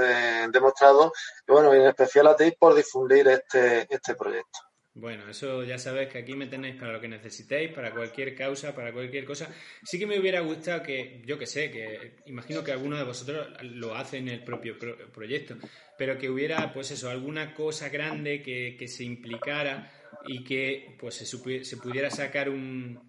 demostrado y bueno, en especial a ti por difundir este, este proyecto. Bueno, eso ya sabéis que aquí me tenéis para lo que necesitéis, para cualquier causa, para cualquier cosa. Sí que me hubiera gustado que, yo que sé, que imagino que alguno de vosotros lo hace en el propio proyecto, pero que hubiera, pues eso, alguna cosa grande que, que se implicara y que pues se, se pudiera sacar un,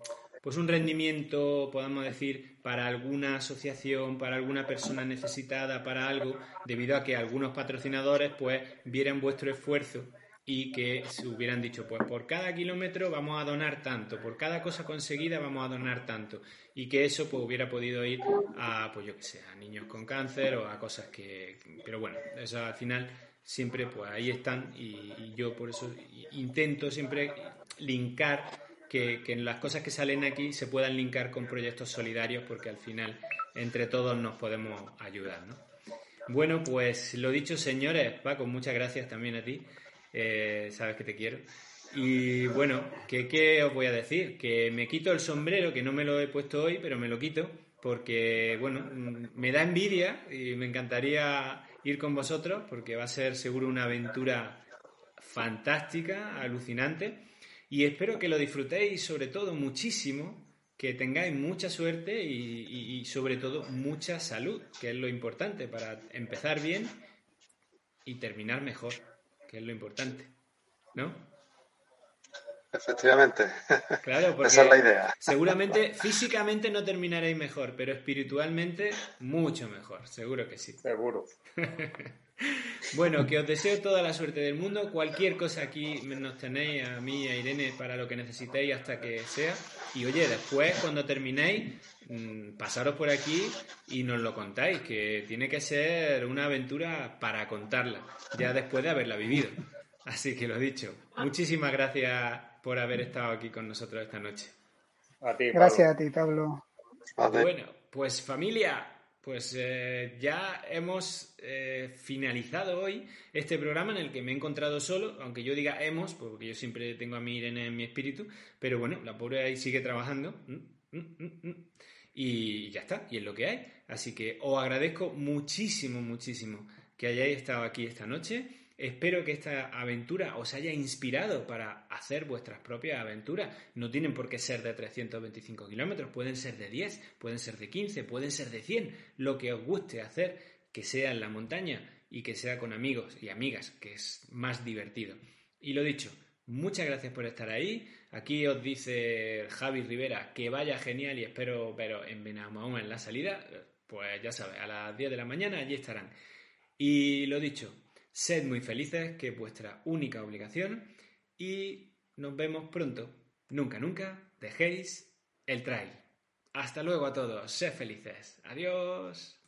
pues un rendimiento, podemos decir, para alguna asociación, para alguna persona necesitada, para algo, debido a que algunos patrocinadores pues vieran vuestro esfuerzo y que se hubieran dicho, pues por cada kilómetro vamos a donar tanto, por cada cosa conseguida vamos a donar tanto, y que eso pues hubiera podido ir a, pues yo que sé, a niños con cáncer o a cosas que, pero bueno, eso al final siempre pues ahí están y, yo por eso intento siempre linkar que, que, las cosas que salen aquí se puedan linkar con proyectos solidarios porque al final entre todos nos podemos ayudar, ¿no? Bueno, pues lo dicho, señores, Paco, muchas gracias también a ti. Eh, sabes que te quiero. Y bueno, ¿qué, os voy a decir? Que me quito el sombrero, que no me lo he puesto hoy, pero me lo quito, porque bueno, me da envidia y me encantaría ir con vosotros, porque va a ser seguro una aventura fantástica, alucinante. Y espero que lo disfrutéis sobre todo muchísimo, que tengáis mucha suerte y, sobre todo mucha salud, que es lo importante para empezar bien y terminar mejor que es lo importante, ¿no? Efectivamente. Claro, [LAUGHS] porque Esa es la idea. Seguramente [LAUGHS] físicamente no terminaréis mejor, pero espiritualmente mucho mejor, seguro que sí. Seguro. [LAUGHS] Bueno, que os deseo toda la suerte del mundo. Cualquier cosa aquí nos tenéis a mí y a Irene para lo que necesitéis hasta que sea. Y oye, después cuando terminéis, mm, pasaros por aquí y nos lo contáis, que tiene que ser una aventura para contarla, ya después de haberla vivido. Así que lo dicho, muchísimas gracias por haber estado aquí con nosotros esta noche. Gracias a ti, Pablo. Bueno, pues familia, pues eh, ya hemos eh, finalizado hoy este programa en el que me he encontrado solo, aunque yo diga hemos, porque yo siempre tengo a mi Irene en mi espíritu, pero bueno, la pobre ahí sigue trabajando. Mm, mm, mm, y ya está, y es lo que hay. Así que os agradezco muchísimo, muchísimo que hayáis estado aquí esta noche Espero que esta aventura os haya inspirado para hacer vuestras propias aventuras. No tienen por qué ser de 325 kilómetros, pueden ser de 10, pueden ser de 15, pueden ser de 100. Lo que os guste hacer, que sea en la montaña y que sea con amigos y amigas, que es más divertido. Y lo dicho, muchas gracias por estar ahí. Aquí os dice Javi Rivera que vaya genial y espero veros en Benamahoma en la salida. Pues ya sabes, a las 10 de la mañana allí estarán. Y lo dicho, Sed muy felices, que es vuestra única obligación, y nos vemos pronto. Nunca, nunca dejéis el trail. Hasta luego a todos, sed felices. Adiós.